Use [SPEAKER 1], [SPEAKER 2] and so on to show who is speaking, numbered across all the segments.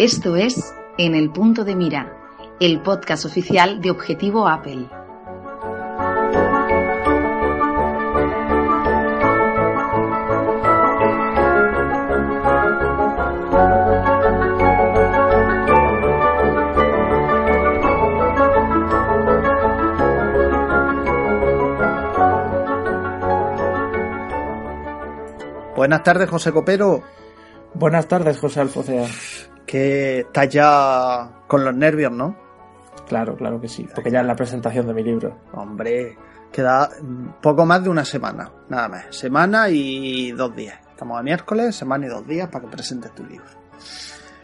[SPEAKER 1] Esto es En el punto de mira, el podcast oficial de Objetivo Apple.
[SPEAKER 2] Buenas tardes, José Copero.
[SPEAKER 3] Buenas tardes, José Alfocea.
[SPEAKER 2] Que estás ya con los nervios, ¿no?
[SPEAKER 3] Claro, claro que sí, porque ya es la presentación de mi libro.
[SPEAKER 2] Hombre, queda poco más de una semana, nada más. Semana y dos días. Estamos a miércoles, semana y dos días para que presentes tu libro.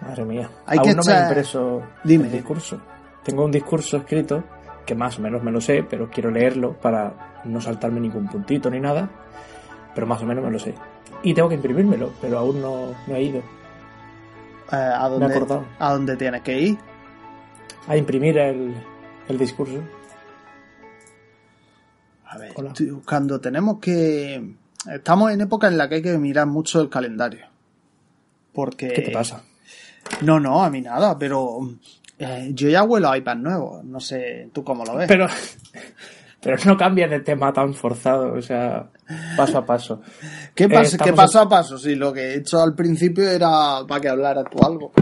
[SPEAKER 3] Madre mía.
[SPEAKER 2] Hay
[SPEAKER 3] Aún
[SPEAKER 2] que
[SPEAKER 3] no me he impreso
[SPEAKER 2] Dime.
[SPEAKER 3] el discurso. Tengo un discurso escrito que más o menos me lo sé, pero quiero leerlo para no saltarme ningún puntito ni nada. Pero más o menos me lo sé. Y tengo que imprimírmelo, pero aún no, no he ido
[SPEAKER 2] Eh, ¿a,
[SPEAKER 3] acordado.
[SPEAKER 2] ¿A dónde tienes que ir?
[SPEAKER 3] a imprimir el, el discurso.
[SPEAKER 2] A ver,
[SPEAKER 3] Hola.
[SPEAKER 2] estoy buscando. Tenemos que. Estamos en época en la que hay que mirar mucho el calendario. Porque.
[SPEAKER 3] ¿Qué te pasa?
[SPEAKER 2] No, no, a mí nada, pero. eh, yo ya huelo a iPad nuevo. No sé tú cómo lo ves.
[SPEAKER 3] Pero, pero no cambia de tema tan forzado, o sea, paso a paso.
[SPEAKER 2] ¿Qué,
[SPEAKER 3] Eh,
[SPEAKER 2] pasa, ¿Qué
[SPEAKER 3] estamos
[SPEAKER 2] paso a paso? Si lo que he hecho al principio era para que hablaras tú algo.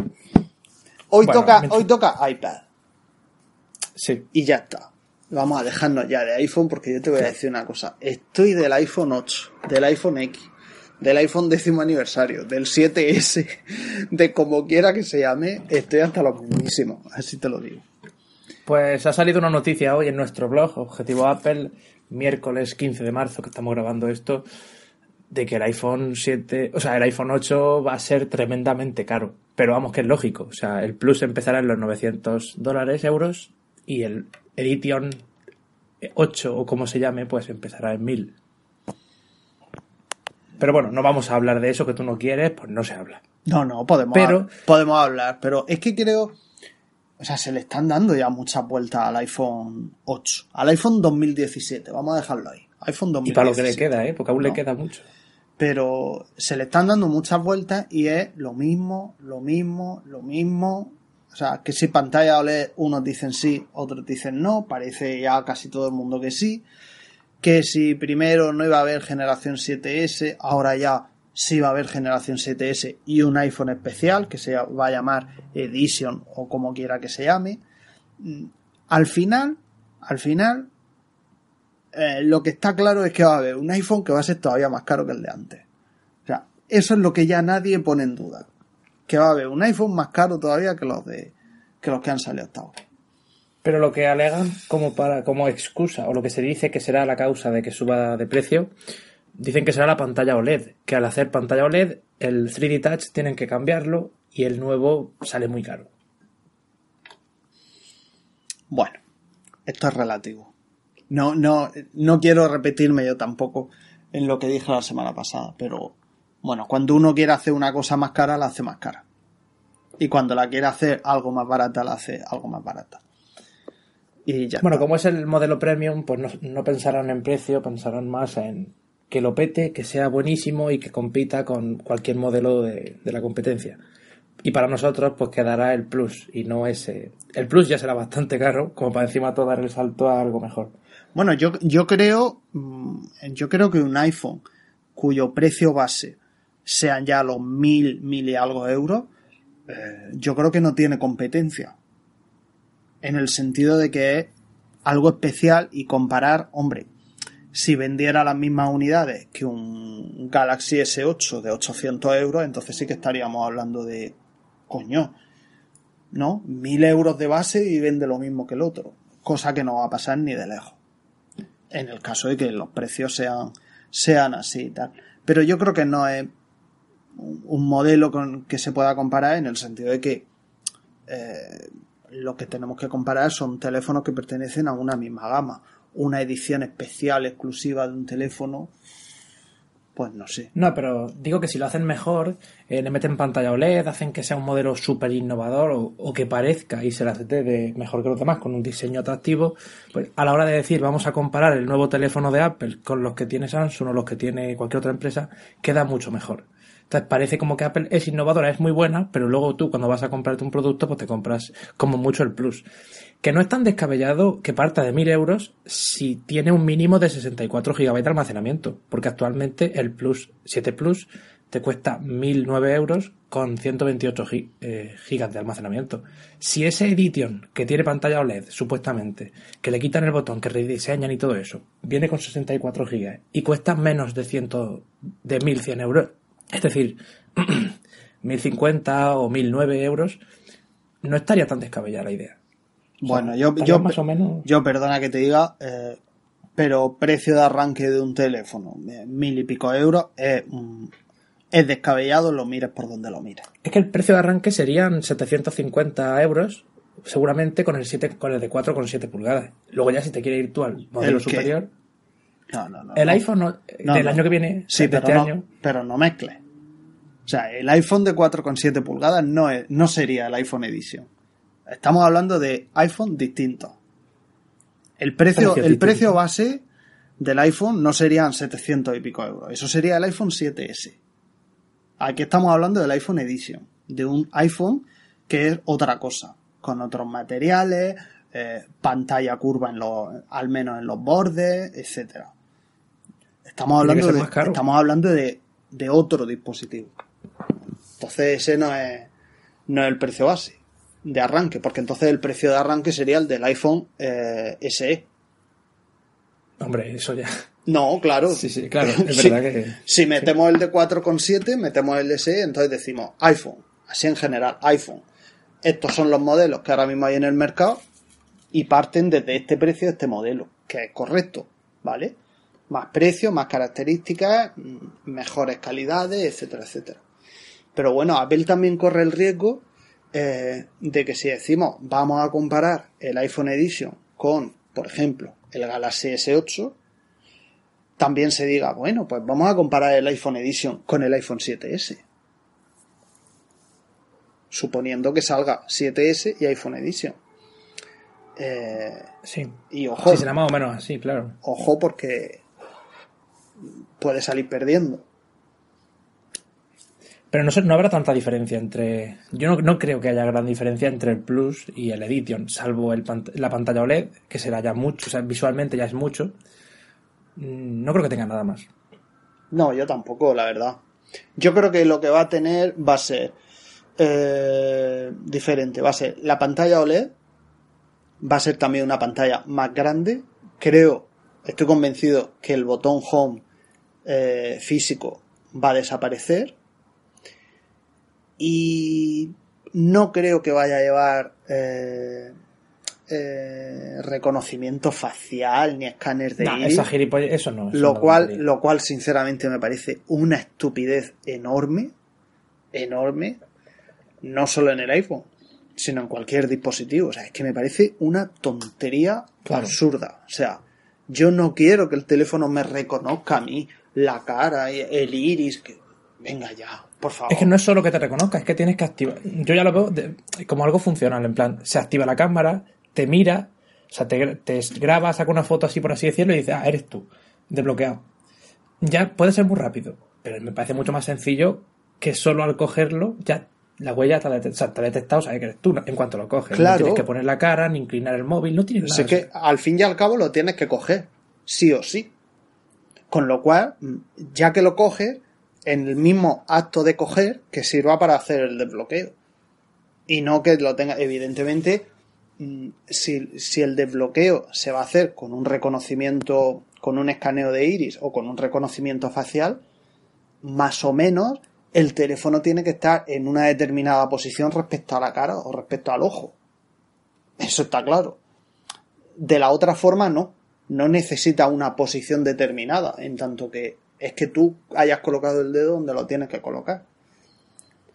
[SPEAKER 2] Hoy,
[SPEAKER 3] Bueno,
[SPEAKER 2] toca,
[SPEAKER 3] mientras-
[SPEAKER 2] hoy toca iPad.
[SPEAKER 3] Sí,
[SPEAKER 2] Y ya está. Vamos a dejarnos ya de iPhone porque yo te voy a decir una cosa. Estoy del iPhone 8, del iPhone X, del iPhone décimo aniversario, del 7S, de como quiera que se llame, estoy hasta los mismísimos. Así te lo digo.
[SPEAKER 3] Pues ha salido una noticia hoy en nuestro blog, Objetivo Apple, miércoles 15 de marzo, que estamos grabando esto, de que el iPhone 7, o sea, el iPhone 8 va a ser tremendamente caro. Pero vamos, que es lógico. O sea, el Plus empezará en los 900 dólares, euros, y el Edition 8, o como se llame, pues empezará en 1000. Pero bueno, no vamos a hablar de eso que tú no quieres, pues no se habla.
[SPEAKER 2] No, no, podemos,
[SPEAKER 3] Pero-
[SPEAKER 2] podemos hablar, pero es que creo, o sea, se le están dando ya muchas vueltas al iPhone 8, al iPhone 2017, vamos a dejarlo ahí, iPhone
[SPEAKER 3] Y
[SPEAKER 2] 2017.
[SPEAKER 3] para lo que le queda, ¿eh? Porque aún
[SPEAKER 2] No.
[SPEAKER 3] le queda mucho.
[SPEAKER 2] Pero se le están dando muchas vueltas y es lo mismo, lo mismo, lo mismo. O sea, que si pantalla OLED unos dicen sí, otros dicen no, parece ya casi todo el mundo que sí. Que si primero no iba a haber generación 7S, ahora ya sí va a haber generación 7S y un iPhone especial que se va a llamar Edition o como quiera que se llame. Mm, Al final, al final, eh, lo que está claro es que va a haber un iPhone que va a ser todavía más caro que el de antes. O sea, eso es lo que ya nadie pone en duda. Que va a haber un iPhone más caro todavía que los de que los que han salido hasta ahora.
[SPEAKER 3] Pero lo que alegan como para como excusa, o lo que se dice que será la causa de que suba de precio, dicen que será la pantalla OLED, que al hacer pantalla OLED, el 3D Touch tienen que cambiarlo y el nuevo sale muy caro.
[SPEAKER 2] Bueno, esto es relativo. No, no, no quiero repetirme yo tampoco en lo que dije la semana pasada, pero bueno, cuando uno quiere hacer una cosa más cara, la hace más cara. Y cuando la quiere hacer algo más barata, la hace algo más barata. Y ya
[SPEAKER 3] Bueno,
[SPEAKER 2] está.
[SPEAKER 3] como es el modelo premium, pues no, no pensarán en precio, pensarán más en que lo pete, que sea buenísimo y que compita con cualquier modelo de, de la competencia. Y para nosotros, pues quedará el Plus y no ese. El Plus ya será bastante caro, como para encima todo dar el salto a algo mejor.
[SPEAKER 2] Bueno, yo, yo creo, mm, yo creo que un iPhone cuyo precio base sean ya los mil, mil y algo euros, eh, yo creo que no tiene competencia. En el sentido de que es algo especial y comparar, hombre, si vendiera las mismas unidades que un Galaxy S8 de 800 euros, entonces sí que estaríamos hablando de, coño, ¿no? Mil euros de base y vende lo mismo que el otro. Cosa que no va a pasar ni de lejos en el caso de que los precios sean, sean así y tal. Pero yo creo que no es un un modelo con que se pueda comparar en el sentido de que eh, lo que tenemos que comparar son teléfonos que pertenecen a una misma gama. Una edición especial exclusiva de un teléfono pues no sé.
[SPEAKER 3] No, pero digo que si lo hacen mejor, eh, le meten pantalla OLED, hacen que sea un modelo súper innovador o, que parezca y se la de mejor que los demás con un diseño atractivo, pues a la hora de decir vamos a comparar el nuevo teléfono de Apple con los que tiene Samsung o los que tiene cualquier otra empresa, queda mucho mejor. Entonces parece como que Apple es innovadora, es muy buena, pero luego tú cuando vas a comprarte un producto, pues te compras como mucho el Plus. Que no es tan descabellado que parta de 1000 euros si tiene un mínimo de 64 GB de almacenamiento, porque actualmente el Plus 7 Plus te cuesta 1009 euros con 128 GB eh, de almacenamiento. Si ese Edition, que tiene pantalla OLED, supuestamente, que le quitan el botón, que rediseñan y todo eso, viene con 64 GB y cuesta menos de, 100, de 1100 euros, es decir, 1050 o 1009 euros, no estaría tan descabellada la idea.
[SPEAKER 2] Bueno, yo, yo, más o menos... yo perdona que te diga, eh, pero precio de arranque de un teléfono, eh, mil y pico euros, es, es descabellado, lo mires por donde lo mires.
[SPEAKER 3] Es que el precio de arranque serían 750 euros, seguramente con el 7, con el de 4,7 pulgadas. Luego ya si te quiere ir tú al modelo superior...
[SPEAKER 2] No, no, no.
[SPEAKER 3] El iPhone del año que viene,
[SPEAKER 2] sí,
[SPEAKER 3] pero,
[SPEAKER 2] este año... pero no mezcles. O sea, el iPhone de 4,7 pulgadas no, es, no sería el iPhone Edition. Estamos hablando de iPhone distintos. El precio, el precio base del iPhone no serían 700 y pico euros. Eso sería el iPhone 7S. Aquí estamos hablando del iPhone Edition. De un iPhone que es otra cosa. Con otros materiales, eh, pantalla curva en los, al menos en los bordes, etcétera. Estamos hablando de, estamos hablando de, de otro dispositivo. Entonces ese no es, no es el precio base de arranque, porque entonces el precio de arranque sería el del iPhone eh, SE.
[SPEAKER 3] Hombre, eso ya.
[SPEAKER 2] No, claro.
[SPEAKER 3] Sí, sí, claro, es verdad que.
[SPEAKER 2] Si metemos el de 4,7, metemos el SE, entonces decimos iPhone, así en general, iPhone. Estos son los modelos que ahora mismo hay en el mercado y parten desde este precio de este modelo, que es correcto, ¿vale? Más precio, más características, mm, mejores calidades, etcétera, etcétera. Pero bueno, Apple también corre el riesgo eh, de que si decimos vamos a comparar el iPhone Edition con, por ejemplo, el Galaxy S8, también se diga, bueno, pues vamos a comparar el iPhone Edition con el iPhone 7S. Suponiendo que salga 7S y iPhone Edition. Eh,
[SPEAKER 3] sí.
[SPEAKER 2] Y ojo.
[SPEAKER 3] Sí, será más o menos así, claro.
[SPEAKER 2] Ojo porque puede salir perdiendo.
[SPEAKER 3] Pero no, no habrá tanta diferencia entre. Yo no, creo que haya gran diferencia entre el Plus y el Edition, salvo el, la pantalla OLED, que será ya mucho, o sea, visualmente ya es mucho. Mm, no creo que tenga nada más.
[SPEAKER 2] No, yo tampoco, la verdad. Yo creo que lo que va a tener va a ser eh, diferente. Va a ser la pantalla OLED, va a ser también una pantalla más grande. Creo, estoy convencido que el botón Home eh, físico va a desaparecer y no creo que vaya a llevar eh, eh, reconocimiento facial ni escáner de
[SPEAKER 3] iris. eso no.
[SPEAKER 2] lo, cual, lo cual, sinceramente, me parece una estupidez enorme. Enorme. No solo en el iPhone, sino en cualquier dispositivo. O sea, es que me parece una tontería absurda. O sea, yo no quiero que el teléfono me reconozca a mí la cara, el iris. Que... Venga ya.
[SPEAKER 3] Es que no es solo que te reconozca, es que tienes que activar. Yo ya lo veo como algo funcional, en plan, se activa la cámara, te mira, o sea, te, te graba, saca una foto así por así decirlo y dice, ah, eres tú, desbloqueado. Ya puede ser muy rápido, pero me parece mucho más sencillo que solo al cogerlo ya la huella está, detectado, sabe que eres tú en cuanto lo coges. No tienes que poner la cara, ni inclinar el móvil, no tienes nada.
[SPEAKER 2] Sé que al fin y al cabo lo tienes que coger, sí o sí. Con lo cual, ya que lo coges, en el mismo acto de coger que sirva para hacer el desbloqueo. Y no que lo tenga, evidentemente, mm, si, si, el desbloqueo se va a hacer con un reconocimiento, con un escaneo de iris o con un reconocimiento facial, más o menos el teléfono tiene que estar en una determinada posición respecto a la cara o respecto al ojo. Eso está claro. De la otra forma, no. No necesita una posición determinada, en tanto que es que tú hayas colocado el dedo donde lo tienes que colocar.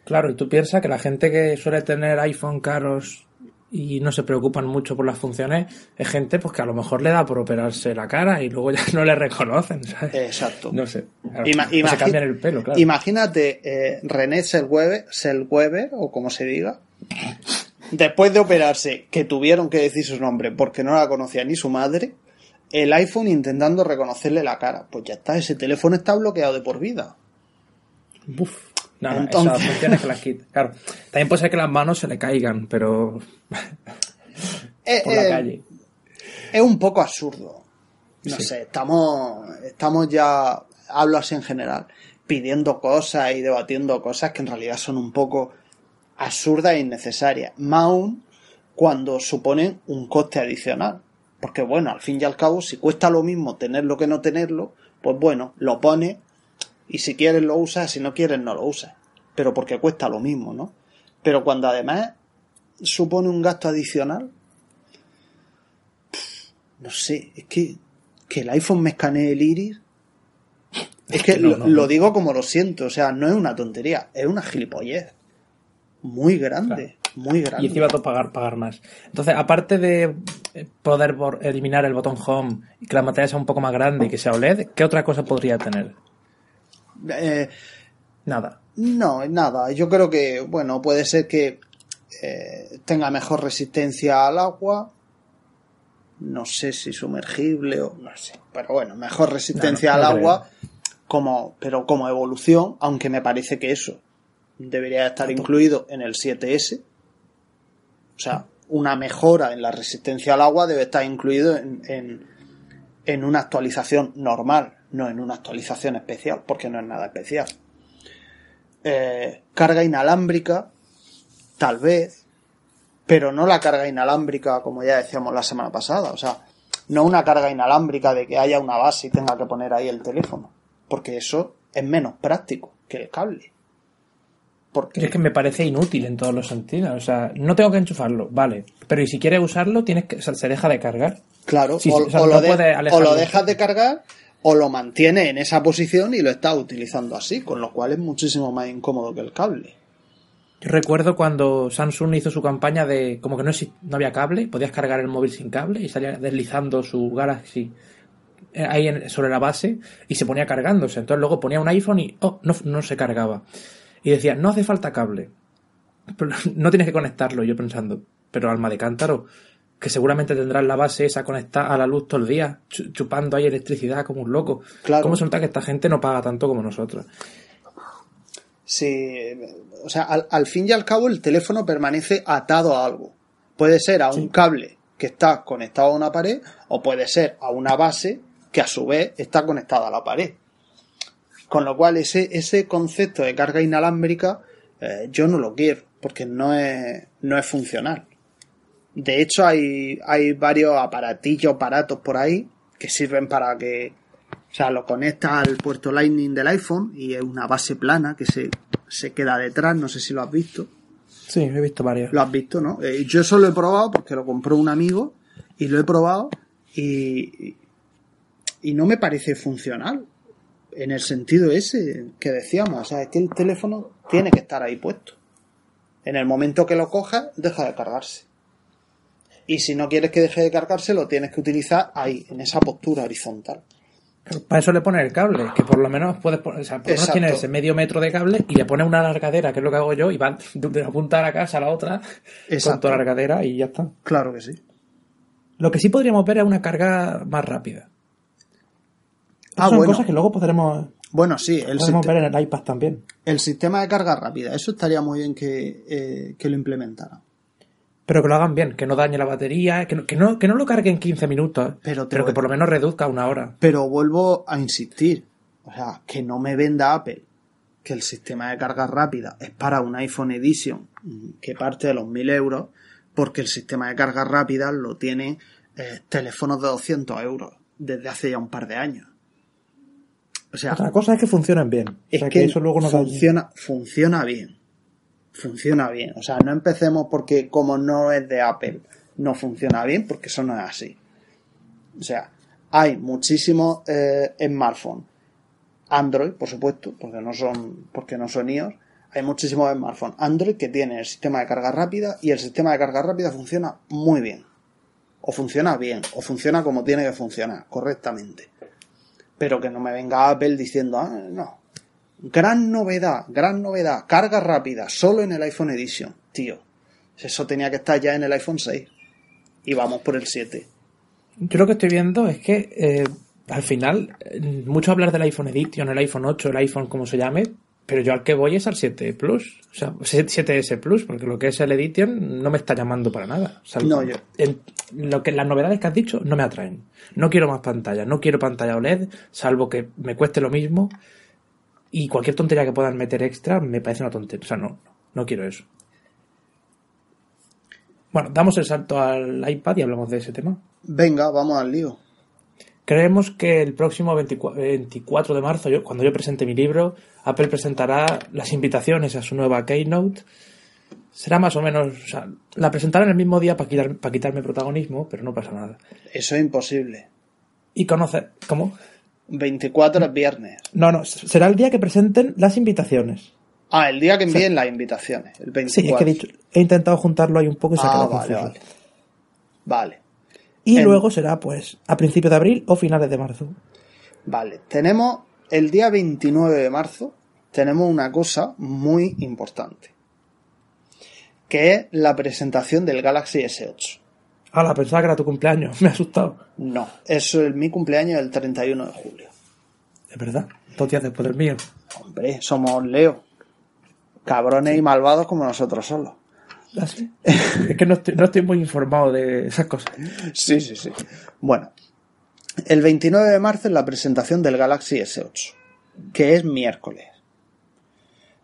[SPEAKER 3] Claro, y tú piensas que la gente que suele tener iPhone caros y no se preocupan mucho por las funciones es gente pues que a lo mejor le da por operarse la cara y luego ya no le reconocen, ¿sabes?
[SPEAKER 2] Exacto.
[SPEAKER 3] No sé. Claro,
[SPEAKER 2] Ima-
[SPEAKER 3] se cambian el pelo, claro.
[SPEAKER 2] Imagínate eh, René Selweber, Selweber, o como se diga, después de operarse, que tuvieron que decir su nombre porque no la conocía ni su madre, el iPhone intentando reconocerle la cara. Pues ya está, ese teléfono está bloqueado de por vida.
[SPEAKER 3] Uf. No, no,
[SPEAKER 2] Entonces-
[SPEAKER 3] esas funciones que las quita. Claro. También puede ser que las manos se le caigan, pero
[SPEAKER 2] Eh,
[SPEAKER 3] por la
[SPEAKER 2] eh,
[SPEAKER 3] calle.
[SPEAKER 2] es un poco absurdo. No
[SPEAKER 3] Sí.
[SPEAKER 2] sé, estamos, estamos ya, hablo así en general, pidiendo cosas y debatiendo cosas que en realidad son un poco absurdas e innecesarias. Más aún cuando suponen un coste adicional. Porque bueno, al fin y al cabo, si cuesta lo mismo tenerlo que no tenerlo, pues bueno, lo pones y si quieres lo usas, si no quieres no lo usas. Pero porque cuesta lo mismo, ¿no? Pero cuando además supone un gasto adicional, no sé, es que, que el iPhone me escanee el iris. Es que
[SPEAKER 3] no,
[SPEAKER 2] lo,
[SPEAKER 3] no,
[SPEAKER 2] lo
[SPEAKER 3] no.
[SPEAKER 2] digo como lo siento, o sea, no es una tontería, es una gilipollez. Muy grande, muy grande.
[SPEAKER 3] Y encima tú pagar, pagar más. Entonces, aparte de eh, poder eliminar el botón home y que la pantalla sea un poco más grande y que sea OLED, ¿qué otra cosa podría tener?
[SPEAKER 2] Eh,
[SPEAKER 3] Nada.
[SPEAKER 2] no, nada, yo creo que, bueno, puede ser que eh, tenga mejor resistencia al agua. No sé si sumergible o no sé, pero bueno, mejor resistencia
[SPEAKER 3] No, no,
[SPEAKER 2] al agua, como, pero como evolución, aunque me parece que eso debería estar incluido en el 7S. O sea, una mejora en la resistencia al agua debe estar incluido en, en, una actualización normal, no en una actualización especial, porque no es nada especial. Eh, carga inalámbrica, tal vez, pero no la carga inalámbrica como ya decíamos la semana pasada. O sea, no una carga inalámbrica de que haya una base y tenga que poner ahí el teléfono, porque eso es menos práctico que el cable. Porque
[SPEAKER 3] es que me parece inútil en todos los sentidos. O sea, no tengo que enchufarlo, vale. Pero y si quieres usarlo, tienes que, o sea, se deja de cargar.
[SPEAKER 2] Claro,
[SPEAKER 3] Sí,
[SPEAKER 2] o,
[SPEAKER 3] sí, o sea,
[SPEAKER 2] o
[SPEAKER 3] no
[SPEAKER 2] lo de-
[SPEAKER 3] puedes
[SPEAKER 2] o
[SPEAKER 3] alejarlo.
[SPEAKER 2] lo dejas de cargar o lo mantienes en esa posición y lo estás utilizando así, con lo cual es muchísimo más incómodo que el cable.
[SPEAKER 3] Yo recuerdo cuando Samsung hizo su campaña de como que no, no había cable, podías cargar el móvil sin cable y salía deslizando su Galaxy eh, ahí en- sobre la base y se ponía cargándose. Entonces luego ponía un iPhone y oh, no, no se cargaba. Y decía, no hace falta cable. No tienes que conectarlo, yo pensando. Pero alma de cántaro, que seguramente tendrás la base esa conectada a la luz todo el día, chu- chupando ahí electricidad como un loco.
[SPEAKER 2] Claro.
[SPEAKER 3] ¿Cómo se nota que esta gente no paga tanto como nosotros?
[SPEAKER 2] Sí, o sea, al, al fin y al cabo el teléfono permanece atado a algo. Puede ser a un cable que está conectado a una pared o puede ser a una base que a su vez está conectada a la pared. Con lo cual ese, ese concepto de carga inalámbrica eh, yo no lo quiero porque no es, no es funcional. De hecho hay, hay varios aparatillos, aparatos por ahí que sirven para que o sea, lo conecta al puerto Lightning del iPhone y es una base plana que se, se queda detrás, no sé si lo has visto.
[SPEAKER 3] Sí, he visto varios.
[SPEAKER 2] Lo has visto, ¿no? Eh, yo eso lo he probado porque lo compró un amigo y lo he probado y, y no me parece funcional en el sentido ese que decíamos. O sea, es que el teléfono tiene que estar ahí puesto. En el momento que lo cojas, deja de cargarse. Y si no quieres que deje de cargarse, lo tienes que utilizar ahí, en esa postura horizontal.
[SPEAKER 3] Pero Para eso le pones el cable, que por lo menos puedes poner, o sea, por lo menos tienes ese medio metro de cable y le pones una largadera, que es lo que hago yo, y va de una punta de la casa a la otra con
[SPEAKER 2] Exacto.
[SPEAKER 3] la largadera y ya está.
[SPEAKER 2] Claro que sí.
[SPEAKER 3] Lo que sí podríamos ver es una carga más rápida.
[SPEAKER 2] Ah,
[SPEAKER 3] Son
[SPEAKER 2] bueno.
[SPEAKER 3] cosas que luego podremos,
[SPEAKER 2] Bueno, sí, el, siste-
[SPEAKER 3] ver en el iPad también.
[SPEAKER 2] el sistema de carga rápida, eso estaría muy bien que, eh, que lo implementaran.
[SPEAKER 3] Pero que lo hagan bien, que no dañe la batería, que no, que no, que no lo cargue en 15 minutos,
[SPEAKER 2] Pero
[SPEAKER 3] que por lo menos reduzca una hora.
[SPEAKER 2] Pero vuelvo a insistir, o sea, que no me venda Apple que el sistema de carga rápida es para un iPhone Edition mm, que parte de los 1000 euros, porque el sistema de carga rápida lo tienen eh, teléfonos de 200 euros desde hace ya un par de años. O sea,
[SPEAKER 3] Otra cosa es que funcionen bien. O
[SPEAKER 2] es
[SPEAKER 3] sea,
[SPEAKER 2] que,
[SPEAKER 3] eso luego no
[SPEAKER 2] funciona, funciona bien. Funciona bien. O sea, no empecemos porque como no es de Apple, no funciona bien, porque eso no es así. O sea, hay muchísimos eh, smartphones Android, por supuesto, porque no son, porque no son iOS. Hay muchísimos smartphones Android que tienen el sistema de carga rápida y el sistema de carga rápida funciona muy bien. O funciona bien, o funciona como tiene que funcionar, correctamente. Pero que no me venga Apple diciendo, ah, no. Gran novedad, gran novedad, carga rápida, solo en el iPhone Edition. Tío, eso tenía que estar ya en el iPhone 6. Y vamos por el 7.
[SPEAKER 3] Yo lo que estoy viendo es que eh, al final, eh, mucho hablar del iPhone Edition, el iPhone 8, el iPhone como se llame, pero yo al que voy es al 7 Plus, o sea, 7S Plus, porque lo que es el Edition no me está llamando para nada.
[SPEAKER 2] no, yo.
[SPEAKER 3] lo que las novedades que has dicho no me atraen. No quiero más pantalla, no quiero pantalla OLED, salvo que me cueste lo mismo. Y cualquier tontería que puedan meter extra me parece una tontería. O sea, no, no quiero eso. Bueno, damos el salto al iPad y hablamos de ese tema.
[SPEAKER 2] Venga, vamos al lío.
[SPEAKER 3] Creemos que el próximo 24 de marzo, cuando yo presente mi libro, Apple presentará las invitaciones a su nueva Keynote. Será más o menos. O sea, la presentarán el mismo día para, quitar, para quitarme protagonismo, pero no pasa nada.
[SPEAKER 2] Eso es imposible.
[SPEAKER 3] ¿Y conoce. ¿Cómo?
[SPEAKER 2] 24 es viernes.
[SPEAKER 3] No, no, será el día que presenten las invitaciones.
[SPEAKER 2] Ah, el día que envíen las invitaciones, el 24.
[SPEAKER 3] Sí, es que he, dicho, he intentado juntarlo ahí un poco y se ha
[SPEAKER 2] ah,
[SPEAKER 3] quedado
[SPEAKER 2] vale, vale. Vale.
[SPEAKER 3] Y luego será, pues, a principios de abril o finales de marzo.
[SPEAKER 2] Vale, tenemos el día 29 de marzo, tenemos una cosa muy importante, que es la presentación del Galaxy S8.
[SPEAKER 3] Ah, la pensaba que era tu cumpleaños, me ha asustado.
[SPEAKER 2] No, eso es mi cumpleaños el 31 de julio.
[SPEAKER 3] Es verdad, dos días después del mío.
[SPEAKER 2] Hombre, somos Leo. Cabrones y malvados como nosotros solos.
[SPEAKER 3] ¿Ah, es que no estoy, muy informado de esas cosas.
[SPEAKER 2] Sí, sí, sí. Bueno, el 29 de marzo es la presentación del Galaxy S8, que es miércoles.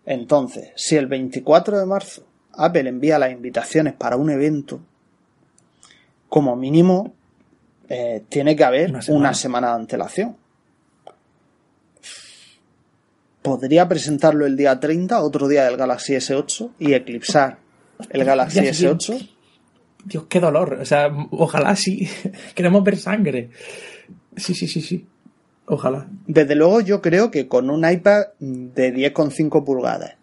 [SPEAKER 2] Entonces, si el 24 de marzo Apple envía las invitaciones para un evento, como mínimo eh, tiene que haber una semana. de antelación. Podría presentarlo el día 30, otro día del Galaxy S8, y eclipsar el Galaxy S8.
[SPEAKER 3] Dios, qué dolor. O sea, ojalá sí. Queremos ver sangre. Sí, sí, sí, sí. Ojalá.
[SPEAKER 2] Desde luego yo creo que con un iPad de 10,5 pulgadas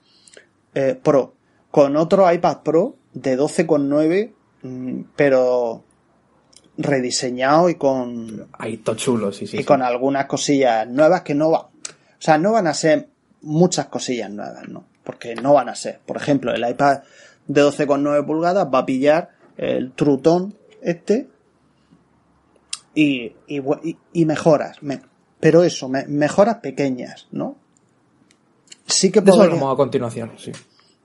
[SPEAKER 2] eh, Pro, con otro iPad Pro de 12,9, mm, pero rediseñado y con...
[SPEAKER 3] Ahí, todo chulo, sí, sí.
[SPEAKER 2] Y con algunas cosillas nuevas que no van... O sea, no van a ser muchas cosillas nuevas, ¿no? Porque no van a ser. Por ejemplo, el iPad de 12,9 pulgadas va a pillar el trutón este y, y, mejoras. pero eso, mejoras pequeñas, ¿no?
[SPEAKER 3] Sí que podría, a continuación, sí.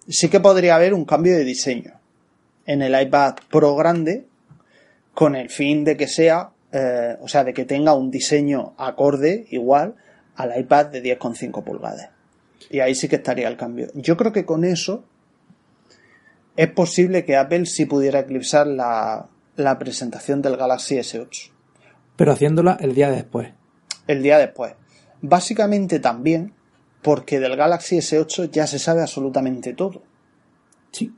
[SPEAKER 2] Sí que podría haber un cambio de diseño en el iPad Pro grande con el fin de que sea, eh, o sea, de que tenga un diseño acorde igual al iPad de 10,5 pulgadas. Y ahí sí que estaría el cambio. Yo creo que con eso es posible que Apple sí pudiera eclipsar la, presentación del Galaxy S8.
[SPEAKER 3] Pero haciéndola el día después.
[SPEAKER 2] El día después. Básicamente también porque del Galaxy S8 ya se sabe absolutamente todo.
[SPEAKER 3] Sí.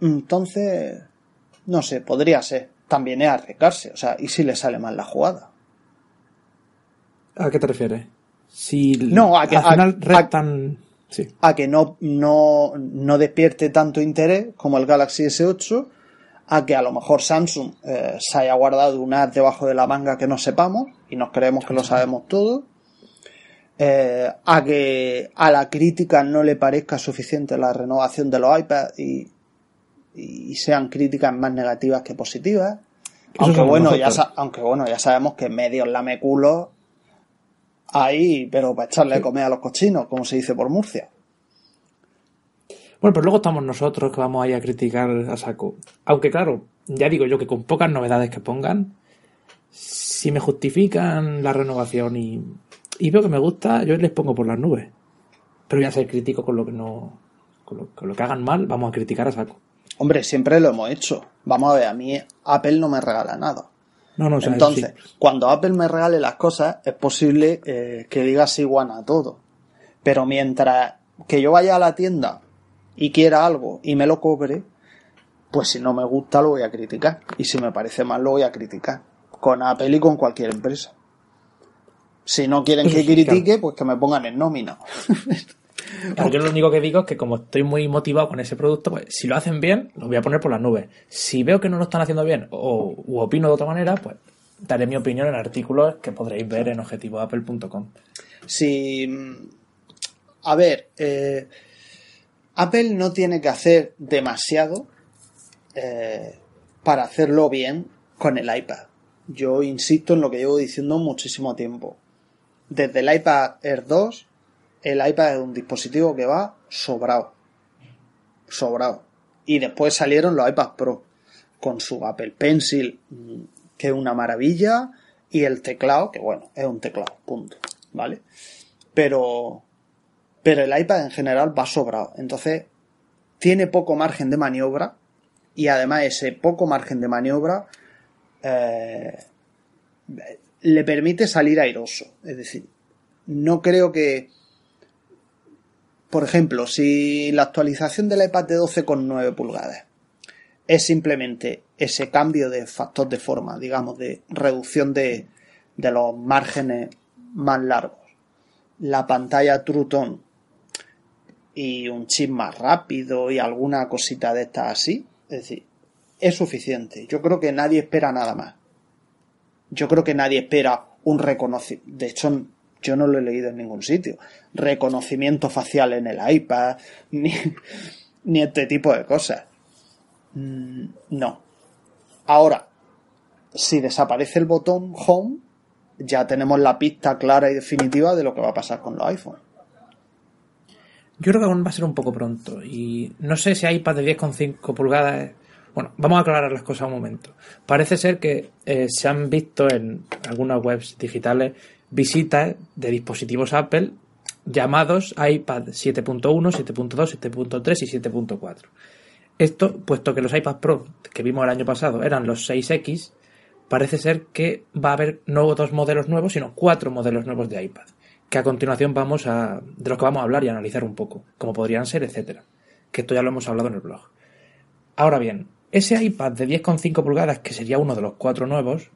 [SPEAKER 2] Entonces, no sé, podría ser. También es arriesgarse. O sea, ¿y si le sale mal la jugada?
[SPEAKER 3] ¿A qué te refieres? Si
[SPEAKER 2] no, a que,
[SPEAKER 3] al final
[SPEAKER 2] a que no, no, no, despierte tanto interés como el Galaxy S8, a que a lo mejor Samsung eh, se haya guardado un as debajo de la manga que no sepamos y nos creemos que lo sabemos todo, eh, a que a la crítica no le parezca suficiente la renovación de los iPads y, y sean críticas más negativas que positivas. Aunque bueno, ya, aunque bueno, ya sabemos que medios lameculos ahí, pero para echarle de comer a los cochinos, como se dice por Murcia.
[SPEAKER 3] Bueno, pero luego estamos nosotros que vamos ahí a criticar a saco. Aunque claro, ya digo yo que con pocas novedades que pongan, si me justifican la renovación y, y veo que me gusta, yo les pongo por las nubes. Pero voy a ser crítico con lo que no. Con lo, que hagan mal, vamos a criticar a saco.
[SPEAKER 2] Hombre, siempre lo hemos hecho. Vamos a ver, a mí Apple no me regala nada.
[SPEAKER 3] No, no,
[SPEAKER 2] Entonces, cuando Apple me regale las cosas, es posible eh, que diga sí a todo. Pero mientras que yo vaya a la tienda y quiera algo y me lo cobre, pues si no me gusta lo voy a criticar. Y si me parece mal lo voy a criticar. Con Apple y con cualquier empresa. Si no quieren que critique, pues que me pongan en nómina.
[SPEAKER 3] yo lo único que digo es que como estoy muy motivado con ese producto, pues si lo hacen bien, lo voy a poner por las nubes. Si veo que no lo están haciendo bien o opino de otra manera, pues daré mi opinión en artículos que podréis ver en objetivoapple.com.
[SPEAKER 2] Si. A ver, eh, Apple no tiene que hacer demasiado eh, para hacerlo bien con el iPad. Yo insisto en lo que llevo diciendo muchísimo tiempo. Desde el iPad Air 2, el iPad es un dispositivo que va sobrado. Sobrado. Y después salieron los iPad Pro con su Apple Pencil, mm, que es una maravilla, y el teclado, que bueno, es un teclado, punto. ¿Vale? Pero, pero el iPad en general va sobrado. Entonces, tiene poco margen de maniobra y además ese poco margen de maniobra eh, le permite salir airoso. Es decir, no creo que, por ejemplo, si la actualización del iPad de 12,9 pulgadas es simplemente ese cambio de factor de forma, digamos, de reducción de, de los márgenes más largos, la pantalla True Tone y un chip más rápido y alguna cosita de estas así, es decir, es suficiente. Yo creo que nadie espera nada más. Yo creo que nadie espera un reconocimiento. De hecho, yo no lo he leído en ningún sitio. Reconocimiento facial en el iPad, ni, ni este tipo de cosas. Mm, no. Ahora, si desaparece el botón Home, ya tenemos la pista clara y definitiva de lo que va a pasar con los iPhones.
[SPEAKER 3] Yo creo que aún va a ser un poco pronto. Y no sé si iPad de 10,5 pulgadas. Bueno, vamos a aclarar las cosas un momento. Parece ser que eh, se han visto en algunas webs digitales visitas de dispositivos Apple llamados iPad 7.1, 7.2, 7.3 y 7.4. Esto, puesto que los iPad Pro que vimos el año pasado eran los 6X, parece ser que va a haber no dos modelos nuevos, sino cuatro modelos nuevos de iPad que a continuación vamos a, de los que vamos a hablar y analizar un poco, como podrían ser, etcétera. Que esto ya lo hemos hablado en el blog. Ahora bien, ese iPad de 10,5 pulgadas, que sería uno de los cuatro nuevos,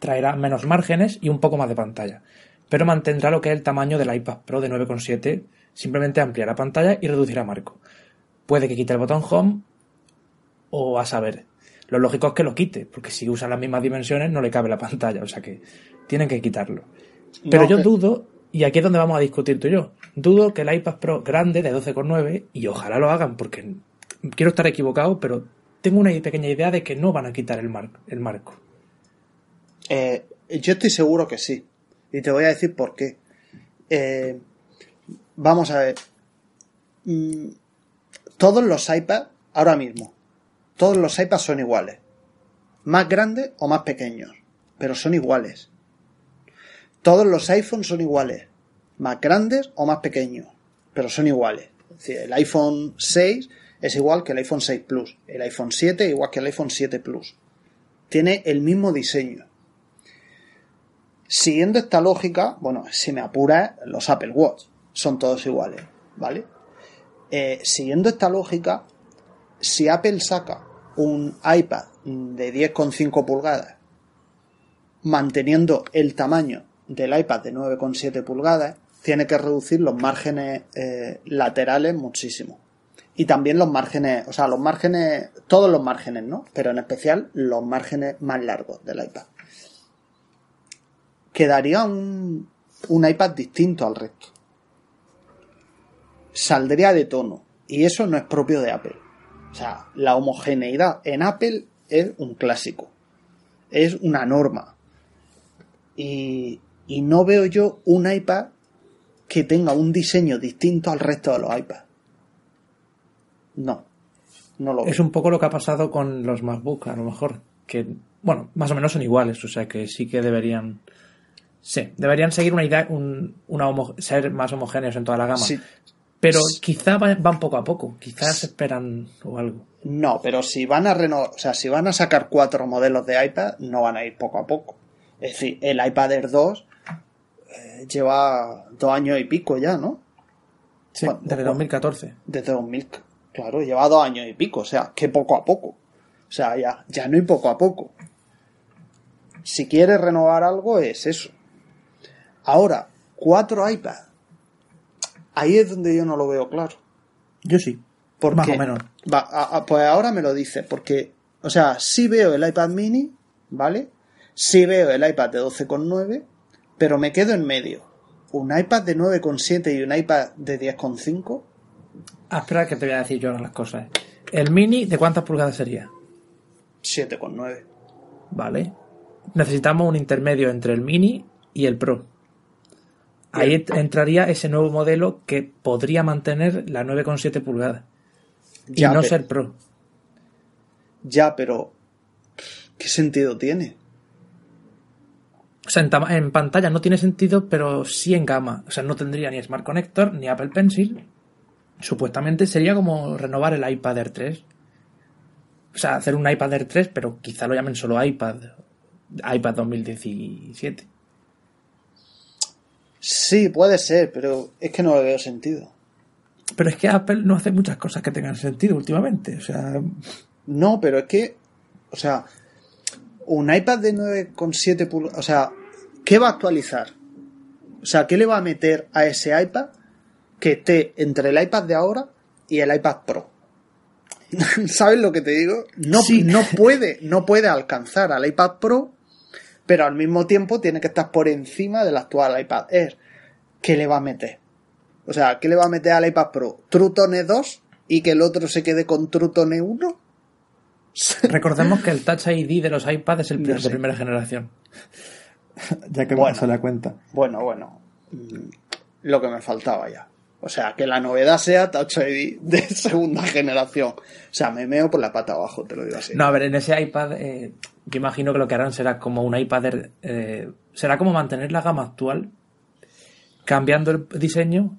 [SPEAKER 3] traerá menos márgenes y un poco más de pantalla, pero mantendrá lo que es el tamaño del iPad Pro de 9,7, simplemente ampliará pantalla y reducirá marco. Puede que quite el botón Home o a saber. Lo lógico es que lo quite, porque si usa las mismas dimensiones no le cabe la pantalla, o sea que tienen que quitarlo. Pero yo dudo, y aquí es donde vamos a discutir tú y yo, dudo que el iPad Pro grande de 12,9, y ojalá lo hagan porque quiero estar equivocado, pero tengo una pequeña idea de que no van a quitar el, el marco.
[SPEAKER 2] Eh, yo estoy seguro que sí. Y te voy a decir por qué. Eh, vamos a ver. Mm, todos los iPads, ahora mismo, todos los iPads son iguales. Más grandes o más pequeños. Pero son iguales. Todos los iPhones son iguales, más grandes o más pequeños, pero son iguales. el iPhone 6 es igual que el iPhone 6 Plus, el iPhone 7 igual que el iPhone 7 Plus. Tiene el mismo diseño. Siguiendo esta lógica, bueno, si me apura, los Apple Watch son todos iguales, ¿vale? Eh, siguiendo esta lógica, si Apple saca un iPad de 10,5 pulgadas manteniendo el tamaño del iPad de 9,7 pulgadas tiene que reducir los márgenes eh, laterales muchísimo. Y también los márgenes, o sea, los márgenes, todos los márgenes, ¿no? Pero en especial los márgenes más largos del iPad. Quedaría un, un iPad distinto al resto. Saldría de tono. Y eso no es propio de Apple. O sea, la homogeneidad en Apple es un clásico. Es una norma. Y, y no veo yo un iPad que tenga un diseño distinto al resto de los iPads. No, no lo.
[SPEAKER 3] Es un poco lo que ha pasado con los MacBook, a lo mejor. Que, bueno, más o menos son iguales, o sea que sí que deberían. Sí, deberían seguir una idea, un, una ser más homogéneos en toda la gama. Sí. Pero quizá van, poco a poco, quizás esperan o algo.
[SPEAKER 2] No, pero si van a renovar, o sea, si van a sacar cuatro modelos de iPad, no van a ir poco a poco. Es decir, el iPad Air 2 eh, lleva dos años y pico ya, ¿no?
[SPEAKER 3] Sí, desde 2014.
[SPEAKER 2] Desde 2000, claro, lleva dos años y pico, o sea, que poco a poco. O sea, ya, ya no hay poco a poco. Si quieres renovar algo es eso. Ahora, cuatro iPads. Ahí es donde yo no lo veo claro.
[SPEAKER 3] Yo sí.
[SPEAKER 2] Porque,
[SPEAKER 3] Más o menos.
[SPEAKER 2] Va, a- a- pues ahora me lo dices, porque, o sea, sí veo el iPad mini, ¿vale? Sí veo el iPad de 12,9, pero me quedo en medio. Un iPad de 9,7 y un iPad de 10,5.
[SPEAKER 3] Ah, espera que te voy a decir yo ahora las cosas. ¿El mini de cuántas pulgadas sería?
[SPEAKER 2] 7,9.
[SPEAKER 3] Vale. Necesitamos un intermedio entre el mini y el pro. Ahí ent- entraría ese nuevo modelo que podría mantener la 9,7 pulgadas. Y
[SPEAKER 2] Ya,
[SPEAKER 3] no
[SPEAKER 2] pero-
[SPEAKER 3] ser pro.
[SPEAKER 2] Ya, pero. ¿Qué sentido tiene?
[SPEAKER 3] O sea, en, en pantalla no tiene sentido, pero sí en gama. O sea, no tendría ni Smart Connector ni Apple Pencil. Supuestamente sería como renovar el iPad Air 3. O sea, hacer un iPad Air 3, pero quizá lo llamen solo iPad. iPad 2017.
[SPEAKER 2] Sí, puede ser, pero es que no le veo sentido.
[SPEAKER 3] Pero es que Apple no hace muchas cosas que tengan sentido últimamente. O sea,
[SPEAKER 2] No, pero es que, o sea, un iPad de 9,7 pulgadas, o sea, ¿qué va a actualizar? O sea, ¿qué le va a meter a ese iPad que esté entre el iPad de ahora y el iPad Pro? ¿Sabes lo que te digo? No,
[SPEAKER 3] Sí.
[SPEAKER 2] no puede, no puede alcanzar al iPad Pro, pero al mismo tiempo tiene que estar por encima del actual iPad Air. ¿Qué le va a meter? O sea, ¿qué le va a meter al iPad Pro? ¿Trutone 2 y que el otro se quede con Trutone 1?
[SPEAKER 3] recordemos que el Touch ID de los iPads es el
[SPEAKER 2] No
[SPEAKER 3] de primera generación. ya que
[SPEAKER 2] Bueno.
[SPEAKER 3] se da cuenta.
[SPEAKER 2] Bueno, bueno. Lo que me faltaba ya. O sea, que la novedad sea Touch ID de segunda generación. O sea, me meo por la pata abajo, te lo digo así.
[SPEAKER 3] No, a ver, en ese iPad, eh, yo imagino que lo que harán será como un iPad, eh, será como mantener la gama actual, cambiando el diseño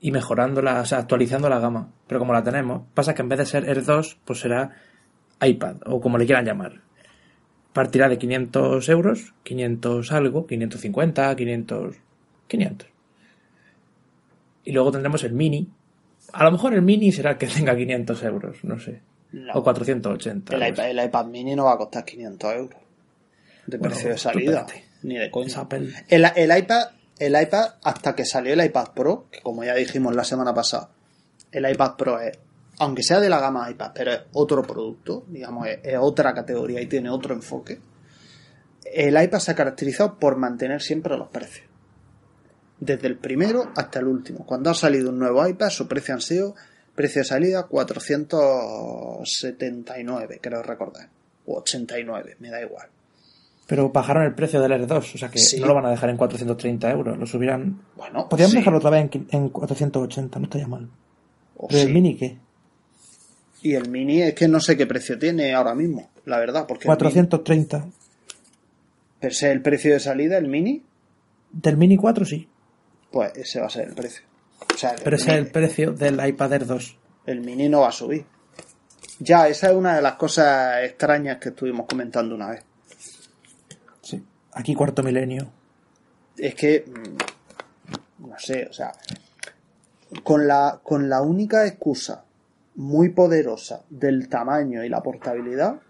[SPEAKER 3] y mejorándola, o sea, actualizando la gama. Pero como la tenemos, pasa que en vez de ser Air 2, pues será iPad, o como le quieran llamar. Partirá de 500 euros, 500 algo, 550, 500, 500. Y luego tendremos el mini. A lo mejor el mini será el que tenga 500 euros, no sé.
[SPEAKER 2] No.
[SPEAKER 3] O 480.
[SPEAKER 2] el, iPad, el iPad mini no va a costar 500 euros. De
[SPEAKER 3] Bueno,
[SPEAKER 2] precio de salida. Ni de coña. El, el iPad, el iPad, hasta que salió el iPad Pro, que como ya dijimos la semana pasada, el iPad Pro es, aunque sea de la gama iPad, pero es otro producto, digamos, es, es otra categoría y tiene otro enfoque. El iPad se ha caracterizado por mantener siempre los precios. Desde el primero hasta el último. Cuando ha salido un nuevo iPad, su precio han sido, precio de salida, 479, creo recordar. O 89, me da igual.
[SPEAKER 3] Pero bajaron el precio del Air 2, o sea que
[SPEAKER 2] Sí.
[SPEAKER 3] no lo van a dejar en 430 euros, lo subirán.
[SPEAKER 2] Bueno,
[SPEAKER 3] Podrían
[SPEAKER 2] sí.
[SPEAKER 3] dejarlo otra vez en, en 480, no estaría mal.
[SPEAKER 2] O
[SPEAKER 3] ¿Pero
[SPEAKER 2] sí.
[SPEAKER 3] el mini qué?
[SPEAKER 2] Y el mini es que no sé qué precio tiene ahora mismo, la verdad, porque el mini-
[SPEAKER 3] 430.
[SPEAKER 2] pero es el precio de salida, el mini,
[SPEAKER 3] Del mini 4 sí,
[SPEAKER 2] pues ese va a ser el precio. O sea, el,
[SPEAKER 3] pero ese es el precio del iPad Air 2.
[SPEAKER 2] el mini no va a subir. Ya, esa es una de las cosas extrañas que estuvimos comentando una vez.
[SPEAKER 3] Sí. Aquí cuarto milenio.
[SPEAKER 2] Es que, mm, no sé, o sea, con la, con la única excusa muy poderosa del tamaño y la portabilidad,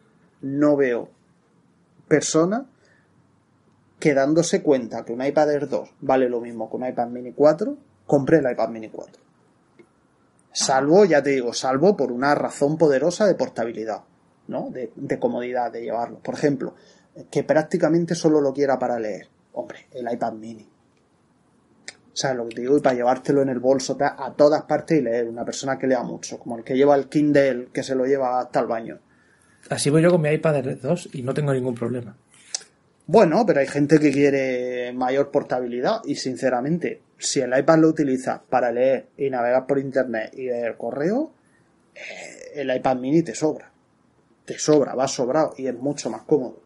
[SPEAKER 2] no veo personas que dándose cuenta que un iPad Air 2 vale lo mismo que un iPad Mini 4, compre el iPad Mini 4. Salvo, ya te digo, salvo por una razón poderosa de portabilidad, ¿no? De, comodidad de llevarlo. Por ejemplo, que prácticamente solo lo quiera para leer. Hombre, el iPad Mini. ¿Sabes lo que te digo? Y para llevártelo en el bolso a todas partes y leer. Una persona que lea mucho, como el que lleva el Kindle, que se lo lleva hasta el baño.
[SPEAKER 3] Así voy yo con mi iPad Air 2 y no tengo ningún problema.
[SPEAKER 2] Bueno, pero hay gente que quiere mayor portabilidad y sinceramente, si el iPad lo utiliza para leer y navegar por internet y ver correo, eh, el iPad mini te sobra. Te sobra, va sobrado y es mucho más cómodo.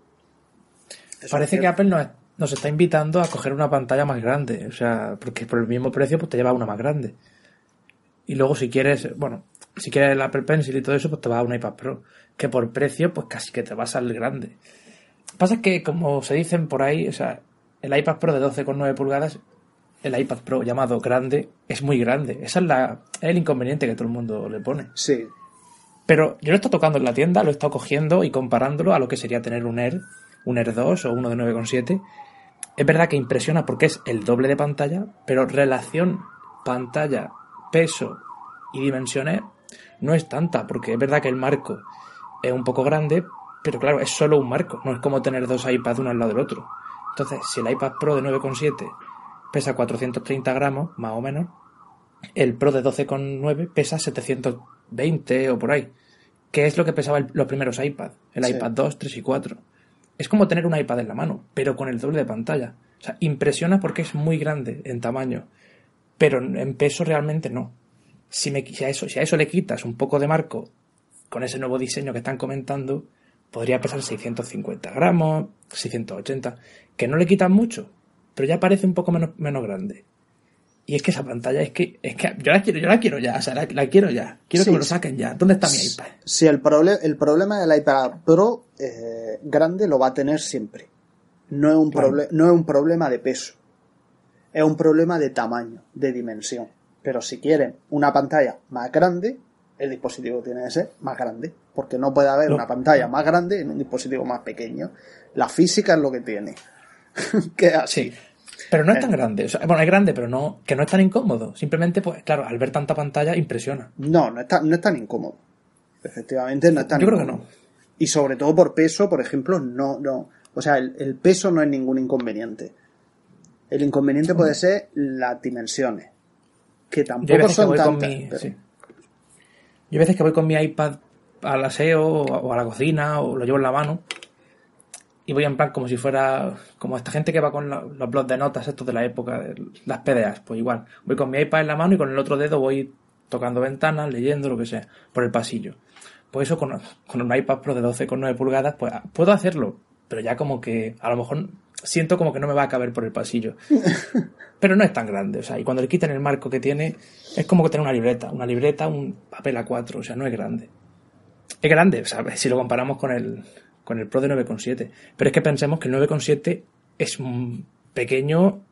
[SPEAKER 2] Eso
[SPEAKER 3] Parece que. Apple nos, nos está invitando a coger una pantalla más grande. O sea, porque por el mismo precio pues te lleva una más grande. Y luego si quieres, bueno, si quieres el Apple Pencil y todo eso, pues te va a un iPad Pro. Que por precio, pues casi que te vas al grande. Pasa que, como se dicen por ahí, o sea, el iPad Pro de 12,9 pulgadas, el iPad Pro llamado grande, es muy grande. Ese es, la, es el inconveniente que todo el mundo le pone.
[SPEAKER 2] Sí,
[SPEAKER 3] Pero yo lo he estado tocando en la tienda, lo he estado cogiendo y comparándolo a lo que sería tener un Air, un Air 2 o uno de 9,7. Es verdad que impresiona porque es el doble de pantalla, pero relación pantalla, peso y dimensiones no es tanta, porque es verdad que el marco es un poco grande, pero claro, es solo un marco, no es como tener dos iPads uno al lado del otro. Entonces, si el iPad Pro de 9,7 pesa 430 gramos, más o menos, el Pro de 12,9 pesa 720 o por ahí, que es lo que pesaban los primeros iPad, el iPad 2, 3 y 4. Es como tener un iPad en la mano, pero con el doble de pantalla. O sea, impresiona porque es muy grande en tamaño, pero en peso realmente no. Si, me, a eso, si a eso le quitas un poco de marco con ese nuevo diseño que están comentando, podría pesar 650 gramos, 680, que no le quitan mucho, pero ya parece un poco menos, menos grande. Y es que esa pantalla es que, es que yo la quiero, yo la quiero ya, o sea, la, quiero ya. Quiero que me lo saquen ya. ¿Dónde está mi iPad?
[SPEAKER 2] Sí, el, el problema del iPad Pro eh, grande lo va a tener siempre. No es, un no es un problema de peso. Es un problema de tamaño, de dimensión. Pero si quieren una pantalla más grande, el dispositivo tiene que ser más grande. Porque no puede haber una pantalla más grande en un dispositivo más pequeño. La física es lo que tiene. que así.
[SPEAKER 3] Pero no es tan eh. grande. bueno, es grande, pero no, que no es tan incómodo. Simplemente, pues, claro, al ver tanta pantalla impresiona.
[SPEAKER 2] No, no es tan, no es tan incómodo. Efectivamente, no es tan
[SPEAKER 3] Yo creo que no.
[SPEAKER 2] Y sobre todo por peso, por ejemplo, no, no. O sea, el, peso no es ningún inconveniente. El inconveniente puede ser las dimensiones. Que tampoco son tantas. Mi, Yo
[SPEAKER 3] hay veces que voy con mi iPad al aseo o a la cocina o lo llevo en la mano y voy en plan como si fuera como esta gente que va con los blogs de notas estos de la época de las PDAs, pues igual, voy con mi iPad en la mano y con el otro dedo voy tocando ventanas, leyendo, lo que sea, por el pasillo. Pues eso con, con un iPad Pro de 12,9 pulgadas, pues puedo hacerlo, pero ya como que a lo mejor siento como que no me va a caber por el pasillo. Pero no es tan grande, o sea, y cuando le quiten el marco que tiene, es como que tener una libreta, una libreta, un papel A4, o sea, no es grande. Es grande, sea, si lo comparamos con el, con el Pro de 9,7. Pero es que pensemos que el 9,7 es un pequeño,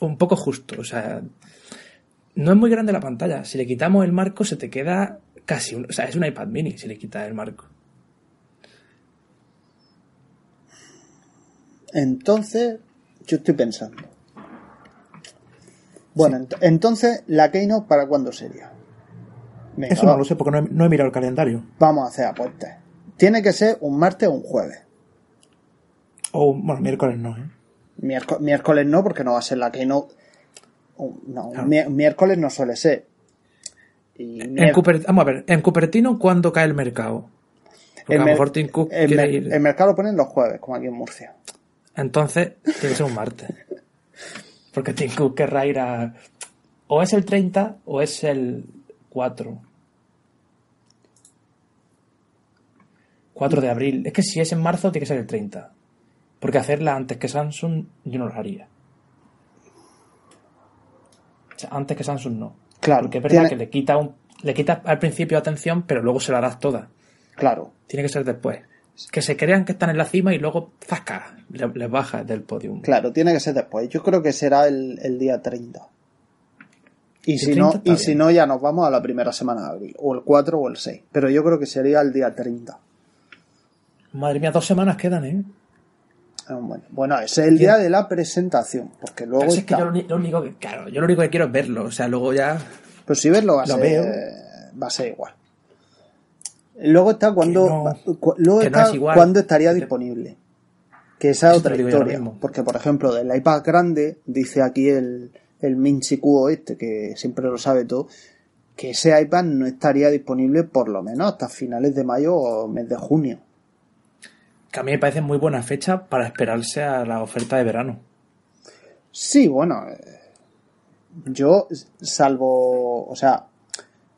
[SPEAKER 3] un poco justo. O sea, no es muy grande la pantalla. Si le quitamos el marco, se te queda casi un. O sea, es un iPad mini si le quitas el marco.
[SPEAKER 2] Entonces, yo estoy pensando. Bueno, entonces, ¿la Keynote para cuándo sería?
[SPEAKER 3] Eso no lo sé porque no he, no he mirado el calendario.
[SPEAKER 2] Vamos a hacer apuestas. Tiene que ser un martes o un jueves.
[SPEAKER 3] O, bueno, miércoles no, ¿eh?
[SPEAKER 2] miércoles no, porque no va a ser la que no. Miércoles no suele ser.
[SPEAKER 3] En vamos a ver, en Cupertino, ¿cuándo cae el mercado?
[SPEAKER 2] Porque a lo mejor Tim Cook el, ir... el mercado lo ponen los jueves, como aquí en Murcia.
[SPEAKER 3] Entonces, tiene que ser un martes. Porque Tim Cook querrá ir a. O es el 30 o es el 4. 4 de abril. Es que si es en marzo, tiene que ser el 30. Porque hacerla antes que Samsung, yo no lo haría. O sea, antes que Samsung no.
[SPEAKER 2] Claro.
[SPEAKER 3] Porque es verdad que le quita, un, le quita al principio atención, pero luego se la das toda.
[SPEAKER 2] Claro.
[SPEAKER 3] Tiene que ser después. Que se crean que están en la cima y luego ¡zasca! les baja del podium.
[SPEAKER 2] Claro, tiene que ser después. Yo creo que será el, día 30. Y, si, no, y si no, ya nos vamos a la primera semana de abril. O el 4 o el 6. Pero yo creo que sería el día 30.
[SPEAKER 3] Madre mía, dos semanas quedan, ¿eh?
[SPEAKER 2] Ah, bueno, ese es el día de la presentación, porque luego
[SPEAKER 3] es que yo lo, único que, claro, yo lo único que quiero es verlo, o sea, luego ya...
[SPEAKER 2] Pero si verlo va a, ser, va a ser igual. Luego está cuando, luego está cuando estaría disponible. Que esa es otra historia. Porque, por ejemplo, del iPad grande, dice aquí el, el Minchi este, que siempre lo sabe todo, que ese iPad no estaría disponible por lo menos hasta finales de mayo o mes de junio
[SPEAKER 3] a mí me parece muy buena fecha para esperarse a la oferta de verano.
[SPEAKER 2] Sí, bueno, eh, yo salvo, o sea,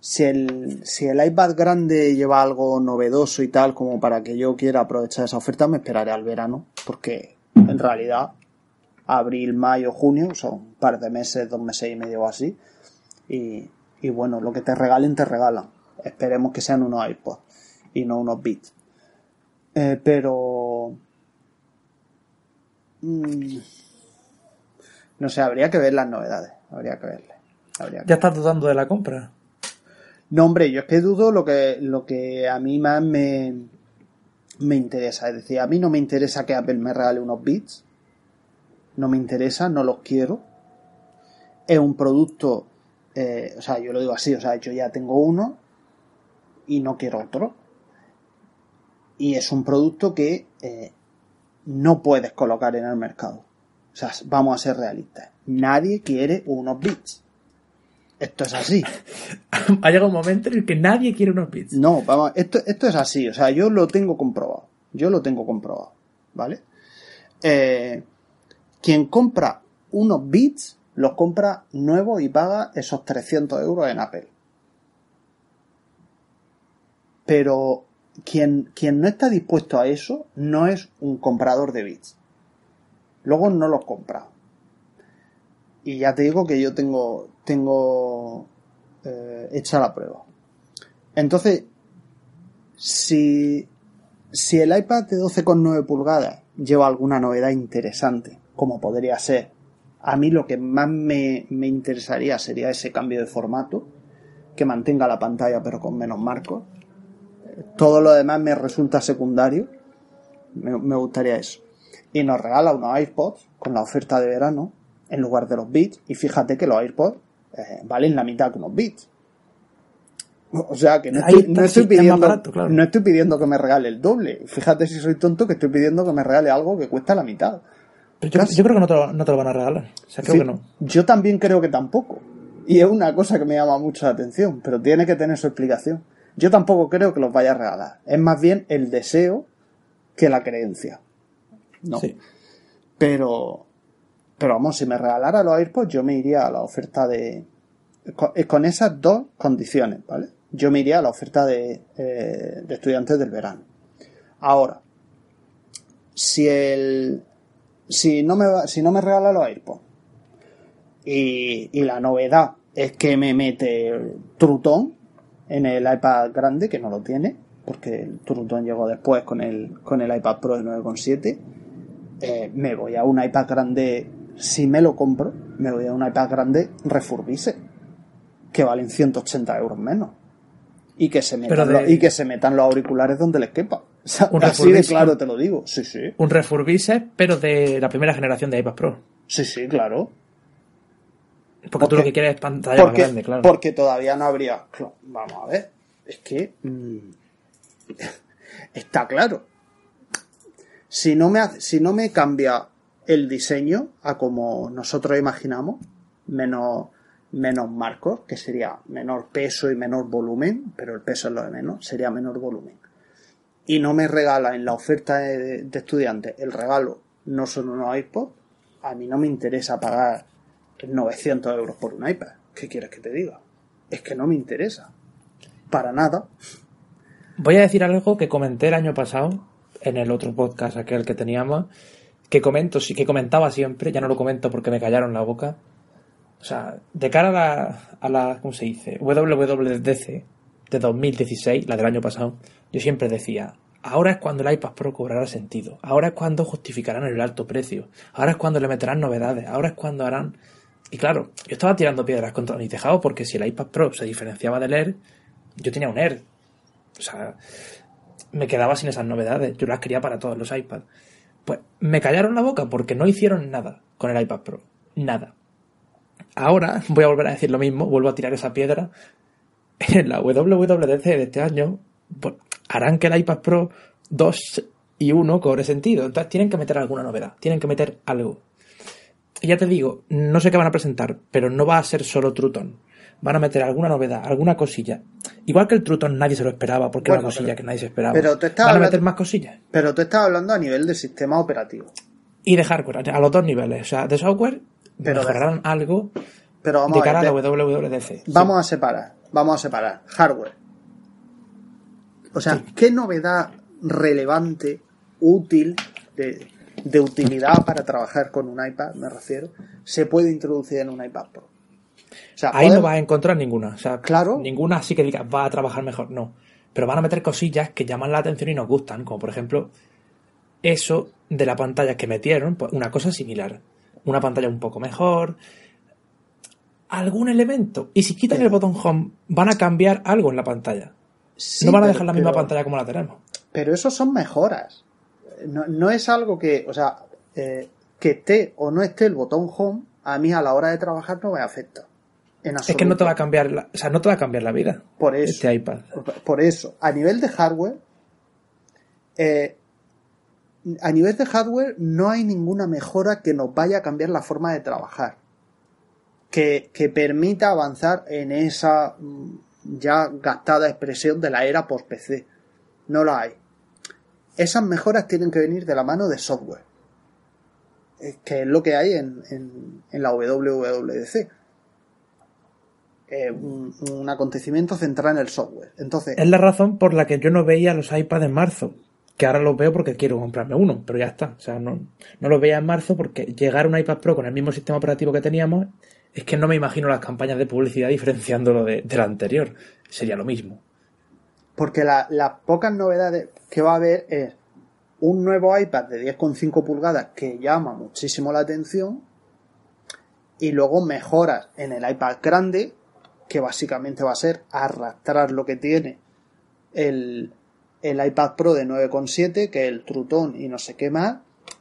[SPEAKER 2] si el, si el iPad grande lleva algo novedoso y tal como para que yo quiera aprovechar esa oferta, me esperaré al verano, porque en realidad abril, mayo, junio son un par de meses, dos meses y medio o así, y, y bueno, lo que te regalen, te regalan. Esperemos que sean unos iPods y no unos bits. Eh, pero... Mm, no sé, habría que ver las novedades. Habría que verle.
[SPEAKER 3] ¿Ya estás dudando de la compra?
[SPEAKER 2] No, hombre, yo es que dudo lo que, lo que a mí más me, me interesa. Es decir, a mí no me interesa que Apple me regale unos bits. No me interesa, no los quiero. Es un producto eh, o sea, yo lo digo así, o sea, yo ya tengo uno y no quiero otro. Y es un producto que eh, no puedes colocar en el mercado. O sea, vamos a ser realistas. Nadie quiere unos bits. Esto es así.
[SPEAKER 3] ha llegado un momento en el que nadie quiere unos bits.
[SPEAKER 2] No, vamos, esto, esto es así. O sea, yo lo tengo comprobado. Yo lo tengo comprobado. ¿Vale? Eh, quien compra unos bits, los compra nuevos y paga esos 300 euros en Apple. Pero quien, quien no está dispuesto a eso no es un comprador de bits. Luego no los compra. Y ya te digo que yo tengo, tengo eh, hecha la prueba. Entonces, si, si el iPad de 12,9 pulgadas lleva alguna novedad interesante, como podría ser, a mí lo que más me, me interesaría sería ese cambio de formato, que mantenga la pantalla pero con menos marcos todo lo demás me resulta secundario. Me, gustaría eso. Y nos regala unos AirPods con la oferta de verano en lugar de los bits. Y fíjate que los AirPods eh, valen la mitad que unos bits. O sea que no estoy, pidiendo, no estoy pidiendo que me regale el doble. Fíjate si soy tonto que estoy pidiendo que me regale algo que cuesta la mitad.
[SPEAKER 3] yo, creo que no te, lo, van a regalar. creo que no.
[SPEAKER 2] Yo también creo que tampoco. Y es una cosa que me llama mucho la atención, pero tiene que tener su explicación. Yo tampoco creo que los vaya a regalar. Es más bien el deseo que la creencia. ¿No? Sí. Pero, pero vamos, si me regalara los AirPods, yo me iría a la oferta de. Con, esas dos condiciones, ¿vale? Yo me iría a la oferta de, eh, de estudiantes del verano. Ahora, si el. Si no me, si no me regala los AirPods y, y la novedad es que me mete Trutón, en el iPad grande, que no lo tiene, porque el Turutón llegó después con el, con el iPad Pro de 9,7. Eh, me voy a un iPad grande, si me lo compro, me voy a un iPad grande refurbise, que valen 180 euros menos. Y que se metan, los, y que se metan los auriculares donde les quepa. un así de claro te lo digo. Sí, sí.
[SPEAKER 3] Un refurbise, pero de la primera generación de iPad Pro.
[SPEAKER 2] Sí, sí, claro.
[SPEAKER 3] Porque, tú lo que quieres es pantalla más grande, claro.
[SPEAKER 2] Porque todavía no habría. Vamos a ver. Es que. Mm, está claro. Si no, me si no me cambia el diseño a como nosotros imaginamos, menos, menos marcos, que sería menor peso y menor volumen, pero el peso es lo de menos, sería menor volumen. Y no me regala en la oferta de, de estudiantes el regalo, no son unos iPods, a mí no me interesa pagar 900 euros por un iPad. ¿Qué quieres que te diga? Es que no me interesa. Para nada.
[SPEAKER 3] Voy a decir algo que comenté el año pasado en el otro podcast aquel que teníamos, que comento, que comentaba siempre, ya no lo comento porque me callaron la boca. O sea, de cara a la, a la ¿cómo se dice? WWDC de 2016, la del año pasado, yo siempre decía, ahora es cuando el iPad Pro cobrará sentido, ahora es cuando justificarán el alto precio, ahora es cuando le meterán novedades, ahora es cuando harán y claro, yo estaba tirando piedras contra mi tejado porque si el iPad Pro se diferenciaba del Air, yo tenía un Air. O sea, me quedaba sin esas novedades. Yo las quería para todos los iPads. Pues me callaron la boca porque no hicieron nada con el iPad Pro. Nada. Ahora voy a volver a decir lo mismo, vuelvo a tirar esa piedra. En la WWDC de este año pues, harán que el iPad Pro 2 y 1 cobre sentido. Entonces tienen que meter alguna novedad, tienen que meter algo ya te digo, no sé qué van a presentar, pero no va a ser solo Truton. Van a meter alguna novedad, alguna cosilla. Igual que el Truton nadie se lo esperaba, porque era una cosilla que nadie se esperaba. Pero te Van a meter más cosillas.
[SPEAKER 2] Pero tú estás hablando a nivel de sistema operativo.
[SPEAKER 3] Y de hardware, a los dos niveles. O sea, de software, pero mejorarán algo pero vamos de cara a, la WWDC.
[SPEAKER 2] Vamos a separar, vamos a separar. Hardware. O sea, ¿qué novedad relevante, útil, de, de utilidad para trabajar con un iPad, me refiero, se puede introducir en un iPad Pro.
[SPEAKER 3] O sea, Ahí no vas a encontrar ninguna. O sea, claro. Ninguna así que digas va a trabajar mejor. No. Pero van a meter cosillas que llaman la atención y nos gustan. Como por ejemplo, eso de la pantalla que metieron, pues una cosa similar. Una pantalla un poco mejor. Algún elemento. Y si quitan el botón home, van a cambiar algo en la pantalla. no van a dejar la misma pantalla como la tenemos.
[SPEAKER 2] Pero eso son mejoras no, es algo que, o sea, eh, que esté o no esté el botón home, a mí a la hora de trabajar no me afecta. En
[SPEAKER 3] Es que no te va a cambiar la, o sea, no te va a cambiar la vida.
[SPEAKER 2] Por eso.
[SPEAKER 3] Este iPad.
[SPEAKER 2] Por eso, a nivel de hardware, eh, a nivel de hardware no hay ninguna mejora que nos vaya a cambiar la forma de trabajar. Que, que permita avanzar en esa mm, ya gastada expresión de la era post-PC. No la hay. Esas mejoras tienen que venir de la mano de software. eh, Que es lo que hay en, en, en la WWDC. Eh, un, un acontecimiento centrado en el software. Entonces,
[SPEAKER 3] Es la razón por la que yo no veía los iPads en marzo. Que ahora los veo porque quiero comprarme uno, pero ya está. O sea, no, no los veía en marzo porque llegar a un iPad Pro con el mismo sistema operativo que teníamos es que no me imagino las campañas de publicidad diferenciándolo de, del anterior. Sería lo mismo.
[SPEAKER 2] Porque la- las pocas novedades que va a haber es un nuevo iPad de 10,5 pulgadas que llama muchísimo la atención y luego mejoras en el iPad grande que básicamente va a ser arrastrar lo que tiene el, el iPad Pro de 9,7 que es el Trutón y no sé qué más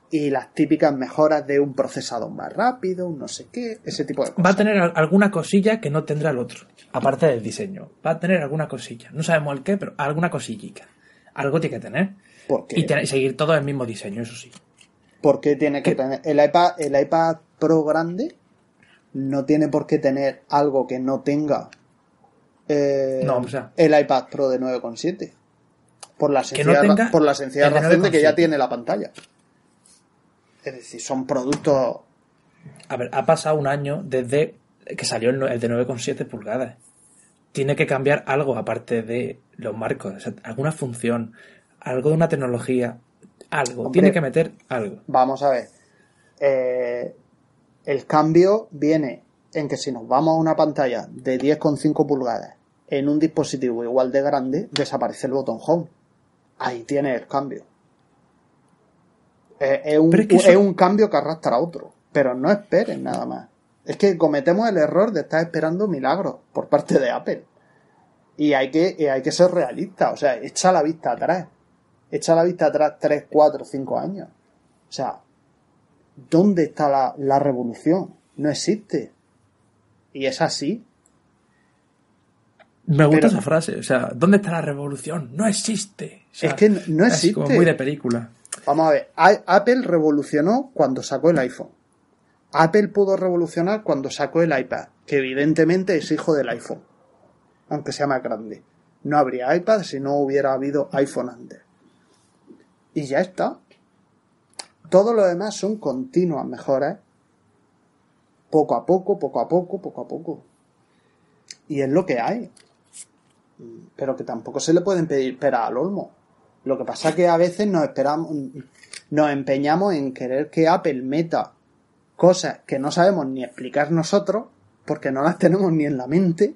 [SPEAKER 2] y las típicas mejoras de un procesador más rápido, un no sé qué, ese tipo de cosas.
[SPEAKER 3] Va a tener al- alguna cosilla que no tendrá el otro, aparte del diseño. Va a tener alguna cosilla. No sabemos el qué, pero alguna cosillica. Algo tiene que tener.
[SPEAKER 2] ¿Por qué?
[SPEAKER 3] Y tener- seguir todo el mismo diseño, eso sí.
[SPEAKER 2] ¿Por qué tiene que tener el iPad, el iPad Pro grande? No tiene por qué tener algo que no tenga eh,
[SPEAKER 3] No, o sea-
[SPEAKER 2] el iPad Pro de 9,7. Por la sencilla,
[SPEAKER 3] no tenga
[SPEAKER 2] ra- por la sencilla razón de que ya
[SPEAKER 3] 9,7.
[SPEAKER 2] tiene la pantalla. Es decir, son productos.
[SPEAKER 3] A ver, ha pasado un año desde que salió el, el de 9,7 pulgadas. Tiene que cambiar algo aparte de los marcos, o sea, alguna función, algo de una tecnología, algo.
[SPEAKER 2] Hombre.
[SPEAKER 3] Tiene que meter algo.
[SPEAKER 2] Vamos a ver. Eh, el cambio viene en que si nos vamos a una pantalla de 10,5 pulgadas en un dispositivo igual de grande, desaparece el botón Home. Ahí tiene el cambio. Es, un,
[SPEAKER 3] Pero es que eso-
[SPEAKER 2] es un cambio que arrastra a otro. Pero no esperen nada más. Es que cometemos el error de estar esperando milagros por parte de Apple. Y hay que, y hay que ser realistas. O sea, echa la vista atrás. Echa la vista atrás 3, 4, 5 años. O sea, ¿dónde está la, la revolución? No existe. Y es así.
[SPEAKER 3] Me gusta
[SPEAKER 2] Pero-
[SPEAKER 3] esa frase, o sea, ¿dónde está la revolución? No existe. O sea,
[SPEAKER 2] Es que no
[SPEAKER 3] es como
[SPEAKER 2] existe.
[SPEAKER 3] muy de película.
[SPEAKER 2] Vamos a ver, Apple revolucionó cuando sacó el iPhone. Apple pudo revolucionar cuando sacó el iPad, que evidentemente es hijo del iPhone, aunque sea más grande. No habría iPad si no hubiera habido iPhone antes. Y ya está. Todo lo demás son continuas mejoras, poco a poco, poco a poco, poco a poco. Y es lo que hay. Pero que tampoco se le pueden pedir pera al olmo. Lo que pasa es que a veces nos esperamos, nos empeñamos en querer que Apple meta cosas que no sabemos ni explicar nosotros, porque no las tenemos ni en la mente.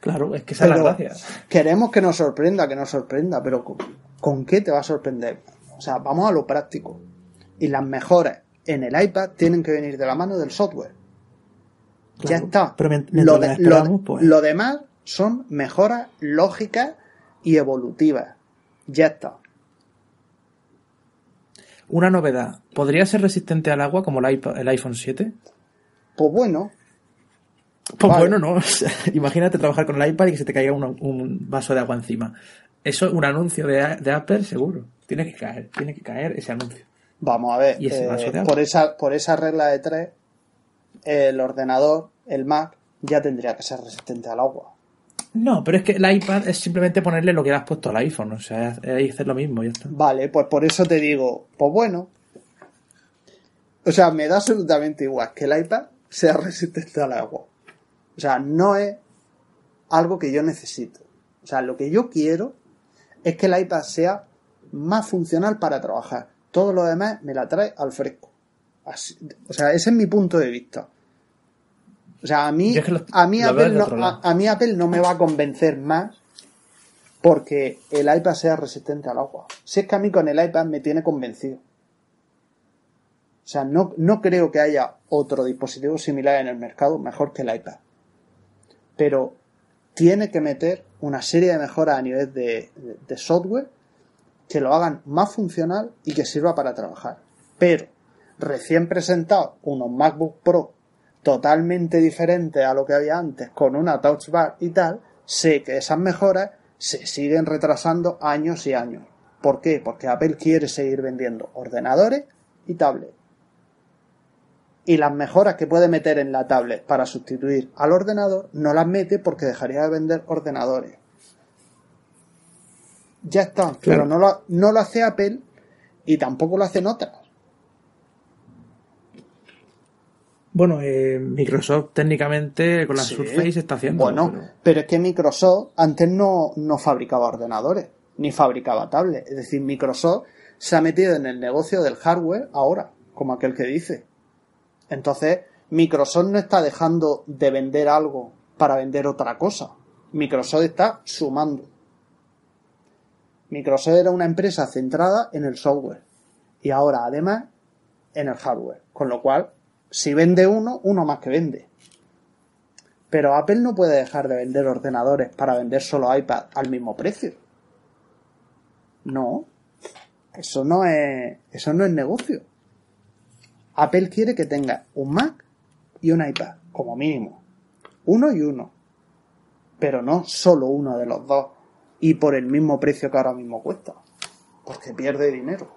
[SPEAKER 3] Claro, es que esa es la gracia.
[SPEAKER 2] queremos que nos sorprenda, que nos sorprenda, pero ¿con, con qué te va a sorprender? O sea, vamos a lo práctico. Y las mejoras en el iPad tienen que venir de la mano del software. ya está.
[SPEAKER 3] pero
[SPEAKER 2] lo, de- lo-
[SPEAKER 3] pues-
[SPEAKER 2] lo demás son mejoras lógicas y evolutivas. Ya está.
[SPEAKER 3] Una novedad. ¿Podría ser resistente al agua como el, iPod- el iPhone 7?
[SPEAKER 2] Pues bueno,
[SPEAKER 3] Pues
[SPEAKER 2] Vale.
[SPEAKER 3] bueno, no. Imagínate trabajar con el iPad y que se te caiga una- un vaso de agua encima. Eso es un anuncio de, de Apple, seguro. Tiene que caer, tiene que caer ese anuncio.
[SPEAKER 2] Vamos a ver,
[SPEAKER 3] ¿Y ese
[SPEAKER 2] eh, por, esa, por esa regla de tres, el ordenador, el Mac, ya tendría que ser resistente al agua.
[SPEAKER 3] No, pero es que el iPad es simplemente ponerle lo que le has puesto al iPhone. O sea, es hacer lo mismo, ya está.
[SPEAKER 2] Vale, pues por eso te digo, pues bueno. O sea, me da absolutamente igual que el iPad sea resistente al agua. O sea, no es algo que yo necesito. O sea, lo que yo quiero es que el iPad sea más funcional para trabajar. Todo lo demás me la trae al fresco. Así- o sea, ese es mi punto de vista. O sea, a mí,
[SPEAKER 3] Yo es que lo-
[SPEAKER 2] a mí, Apple no, a, mí Apple no me va a convencer más porque el iPad sea resistente al agua. Si es que a mí con el iPad me tiene convencido. O sea, no, no creo que haya otro dispositivo similar en el mercado mejor que el iPad. Pero tiene que meter una serie de mejoras a nivel de, de- de software que lo hagan más funcional y que sirva para trabajar. Pero recién presentado unos MacBook Pro totalmente diferente a lo que había antes con una touch bar y tal, sé que esas mejoras se siguen retrasando años y años. ¿Por qué? Porque Apple quiere seguir vendiendo ordenadores y tablets. Y las mejoras que puede meter en la tablet para sustituir al ordenador no las mete porque dejaría de vender ordenadores. Ya está, pero no lo, no lo hace Apple y tampoco lo hacen otras.
[SPEAKER 3] Bueno, eh, Microsoft técnicamente con la Surface está haciendo.
[SPEAKER 2] Bueno, pero... es que Microsoft antes no, no fabricaba ordenadores, ni fabricaba tablets. Es decir, Microsoft se ha metido en el negocio del hardware ahora, como aquel que dice. Entonces, Microsoft no está dejando de vender algo para vender otra cosa. Microsoft está sumando. Microsoft era una empresa centrada en el software y ahora además en el hardware. Con lo cual si vende uno, uno más que vende. Pero Apple no puede dejar de vender ordenadores para vender solo iPad al mismo precio. No. Eso no es, eso no es negocio. Apple quiere que tenga un Mac y un iPad, como mínimo. Uno y uno. Pero no solo uno de los dos. Y por el mismo precio que ahora mismo cuesta. Porque pierde dinero.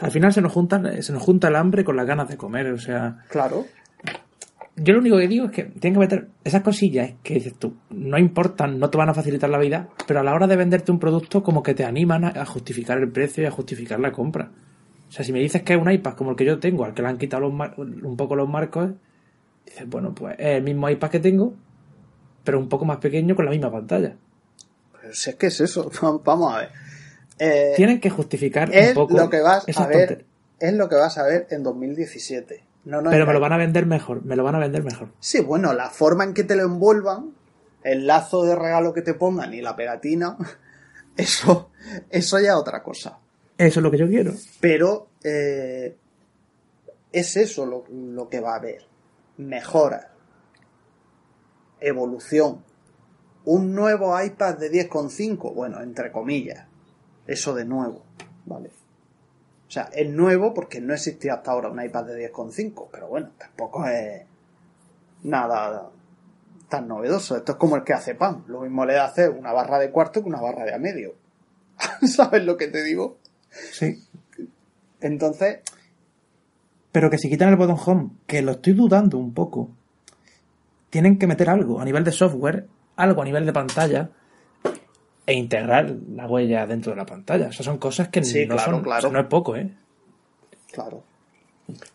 [SPEAKER 3] Al final se nos, juntan, se nos junta el hambre con las ganas de comer, o sea.
[SPEAKER 2] Claro.
[SPEAKER 3] Yo lo único que digo es que tienen que meter esas cosillas que dices tú, no importan, no te van a facilitar la vida, pero a la hora de venderte un producto como que te animan a, justificar el precio y a justificar la compra. O sea, si me dices que es un iPad como el que yo tengo, al que le han quitado un poco los marcos, dices, bueno, pues es el mismo iPad que tengo, pero un poco más pequeño con la misma pantalla.
[SPEAKER 2] Pero si es que es eso, vamos a ver.
[SPEAKER 3] Eh, Tienen que justificar
[SPEAKER 2] un poco. Lo que vas a ver, es lo que vas a ver en 2017.
[SPEAKER 3] No, Pero me lo van a vender mejor, me lo van a vender mejor.
[SPEAKER 2] Sí, bueno, la forma en que te lo envuelvan, el lazo de regalo que te pongan y la pegatina, eso, eso ya es otra cosa.
[SPEAKER 3] Eso es lo que yo quiero.
[SPEAKER 2] Pero eh, es eso lo, lo que va a haber. Mejora. Evolución. Un nuevo iPad de 10,5, bueno, entre comillas eso de nuevo, ¿vale? O sea, es nuevo porque no existía hasta ahora un iPad de 10,5, pero bueno, tampoco es nada tan novedoso. Esto es como el que hace pan. Lo mismo le hace una barra de cuarto que una barra de a medio. ¿Sabes lo que te digo?
[SPEAKER 3] Sí.
[SPEAKER 2] Entonces.
[SPEAKER 3] Pero que si quitan el botón home, que lo estoy dudando un poco, tienen que meter algo a nivel de software, algo a nivel de pantalla, e integrar la huella dentro de la pantalla. O sea, son cosas que no son, claro. no es poco, ¿eh?
[SPEAKER 2] Claro.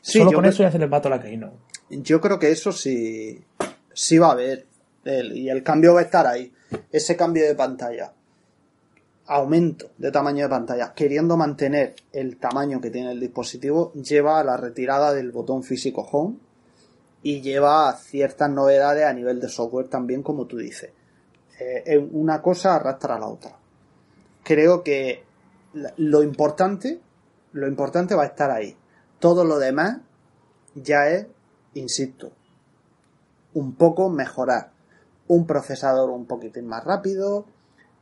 [SPEAKER 3] Solo con eso ya se les va toda la caína.
[SPEAKER 2] Yo creo que eso sí, sí va a haber. y el cambio va a estar ahí. Ese cambio de pantalla. Aumento de tamaño de pantalla. Queriendo mantener el tamaño que tiene el dispositivo, lleva a la retirada del botón físico Home y lleva ciertas novedades a nivel de software también, como tú dices eh, una cosa arrastra a la otra. Creo que lo importante, lo importante va a estar ahí. Todo lo demás ya es, insisto, un poco mejorar. Un procesador un poquitín más rápido,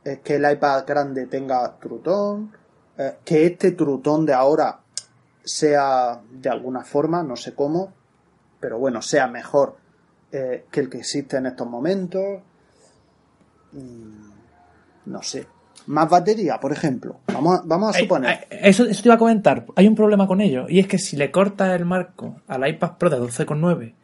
[SPEAKER 2] eh, que el iPad grande tenga trutón, eh, que este trutón de ahora sea de alguna forma, no sé cómo, pero bueno, sea mejor que el que existe en estos momentos. Mm, no sé. Más batería, por ejemplo. Vamos a, vamos a suponer.
[SPEAKER 3] Eso, eso te iba a comentar. Hay un problema con ello. Y es que si le cortas el marco al iPad Pro de 12,9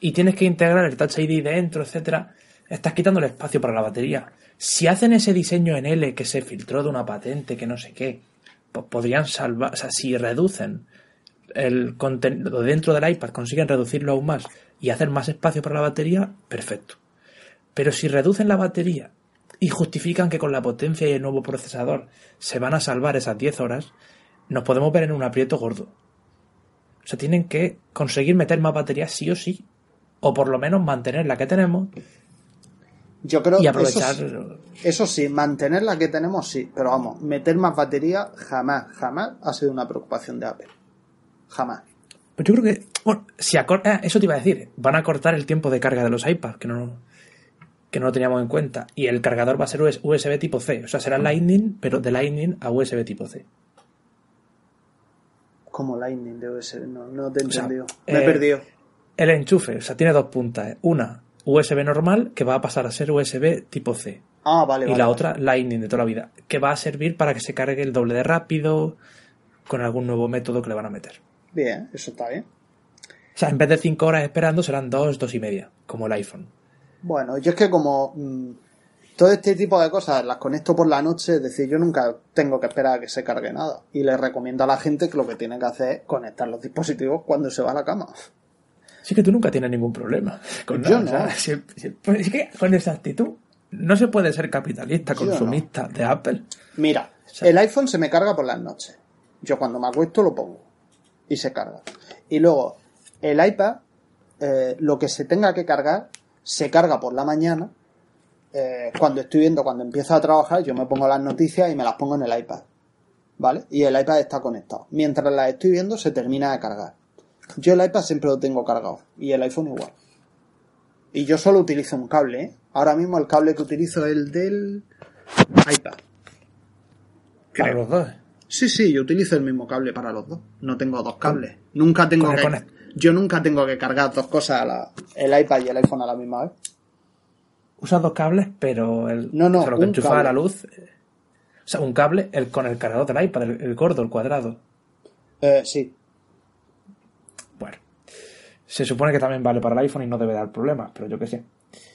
[SPEAKER 3] y tienes que integrar el Touch ID dentro, etcétera, estás quitando el espacio para la batería. Si hacen ese diseño en L que se filtró de una patente, que no sé qué, pues podrían salvar. O sea, si reducen el contenido dentro del iPad, consiguen reducirlo aún más y hacer más espacio para la batería, perfecto. Pero si reducen la batería y justifican que con la potencia y el nuevo procesador se van a salvar esas 10 horas, nos podemos ver en un aprieto gordo. O sea, tienen que conseguir meter más batería sí o sí. O por lo menos mantener la que tenemos.
[SPEAKER 2] Yo creo y aprovechar. Eso, eso sí, mantener la que tenemos sí. Pero vamos, meter más batería jamás, jamás ha sido una preocupación de Apple. Jamás.
[SPEAKER 3] Pues yo creo que. Bueno, si acorta, eh, eso te iba a decir. Van a cortar el tiempo de carga de los iPads, que no que no lo teníamos en cuenta. Y el cargador va a ser USB tipo C. O sea, será Lightning, pero de Lightning a USB tipo C.
[SPEAKER 2] Como Lightning de USB, no, no te he
[SPEAKER 3] O sea,
[SPEAKER 2] entendido. Me he
[SPEAKER 3] eh,
[SPEAKER 2] perdido.
[SPEAKER 3] El enchufe, o sea, tiene dos puntas. ¿eh? Una USB normal, que va a pasar a ser USB tipo C.
[SPEAKER 2] Ah, vale,
[SPEAKER 3] y
[SPEAKER 2] vale,
[SPEAKER 3] la
[SPEAKER 2] vale.
[SPEAKER 3] otra Lightning de toda la vida, que va a servir para que se cargue el doble de rápido con algún nuevo método que le van a meter.
[SPEAKER 2] Bien, eso está bien.
[SPEAKER 3] O sea, en vez de 5 horas esperando, serán 2, 2 y media, como el iPhone.
[SPEAKER 2] Bueno, yo es que como mm, todo este tipo de cosas las conecto por la noche, es decir, yo nunca tengo que esperar a que se cargue nada. Y le recomiendo a la gente que lo que tiene que hacer es conectar los dispositivos cuando se va a la cama.
[SPEAKER 3] Sí que tú nunca tienes ningún problema con
[SPEAKER 2] Yo
[SPEAKER 3] nada. o sea,
[SPEAKER 2] no.
[SPEAKER 3] pues es que con esa actitud no se puede ser capitalista,
[SPEAKER 2] no.
[SPEAKER 3] consumista de Apple.
[SPEAKER 2] Mira,
[SPEAKER 3] sea-
[SPEAKER 2] el iPhone se me carga por las noches. Yo cuando me acuesto lo pongo y se carga. Y luego, el iPad, eh, lo que se tenga que cargar, se carga por la mañana. Eh, cuando estoy viendo, cuando empiezo a trabajar, yo me pongo las noticias y me las pongo en el iPad. ¿Vale? Y el iPad está conectado. Mientras las estoy viendo, se termina de cargar. Yo el iPad siempre lo tengo cargado. Y el iPhone igual. Y yo solo utilizo un cable, ¿eh? Ahora mismo el cable que utilizo es el del iPad. Creo.
[SPEAKER 3] los dos.
[SPEAKER 2] Sí, sí, yo utilizo el mismo cable para los dos. No tengo dos cables. Nunca tengo
[SPEAKER 3] el
[SPEAKER 2] que. Yo nunca tengo que cargar dos cosas a la, el iPad y el iPhone a la misma vez.
[SPEAKER 3] Usas dos cables, pero el,
[SPEAKER 2] No, no,
[SPEAKER 3] o sea, lo que
[SPEAKER 2] un
[SPEAKER 3] enchufa
[SPEAKER 2] cable.
[SPEAKER 3] a la luz. O sea, un cable el, con el cargador del iPad, el, el gordo, el cuadrado.
[SPEAKER 2] Eh, sí.
[SPEAKER 3] Bueno. Se supone que también vale para el iPhone y no debe dar problemas, pero yo qué sé.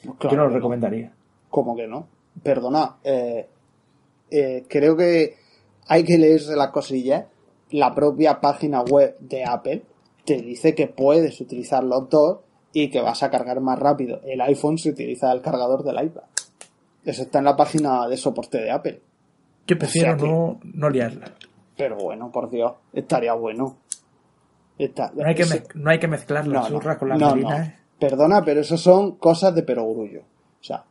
[SPEAKER 2] Pues
[SPEAKER 3] yo no lo recomendaría.
[SPEAKER 2] ¿Cómo que no? Perdona. eh, eh, creo que hay que leerse las cosillas. La propia página web de Apple te dice que puedes utilizar los dos y que vas a cargar más rápido. El iPhone se utiliza el cargador del iPad. Eso está en la página de soporte de Apple.
[SPEAKER 3] Yo prefiero
[SPEAKER 2] O sea que-
[SPEAKER 3] no, no liarla.
[SPEAKER 2] Pero bueno, por Dios, estaría bueno. Está-
[SPEAKER 3] No hay que,
[SPEAKER 2] ese-
[SPEAKER 3] mez- no hay que mezclar las
[SPEAKER 2] no,
[SPEAKER 3] churras
[SPEAKER 2] no,
[SPEAKER 3] con las
[SPEAKER 2] no.
[SPEAKER 3] ¿eh?
[SPEAKER 2] Perdona, pero eso son cosas de perogrullo. O sea,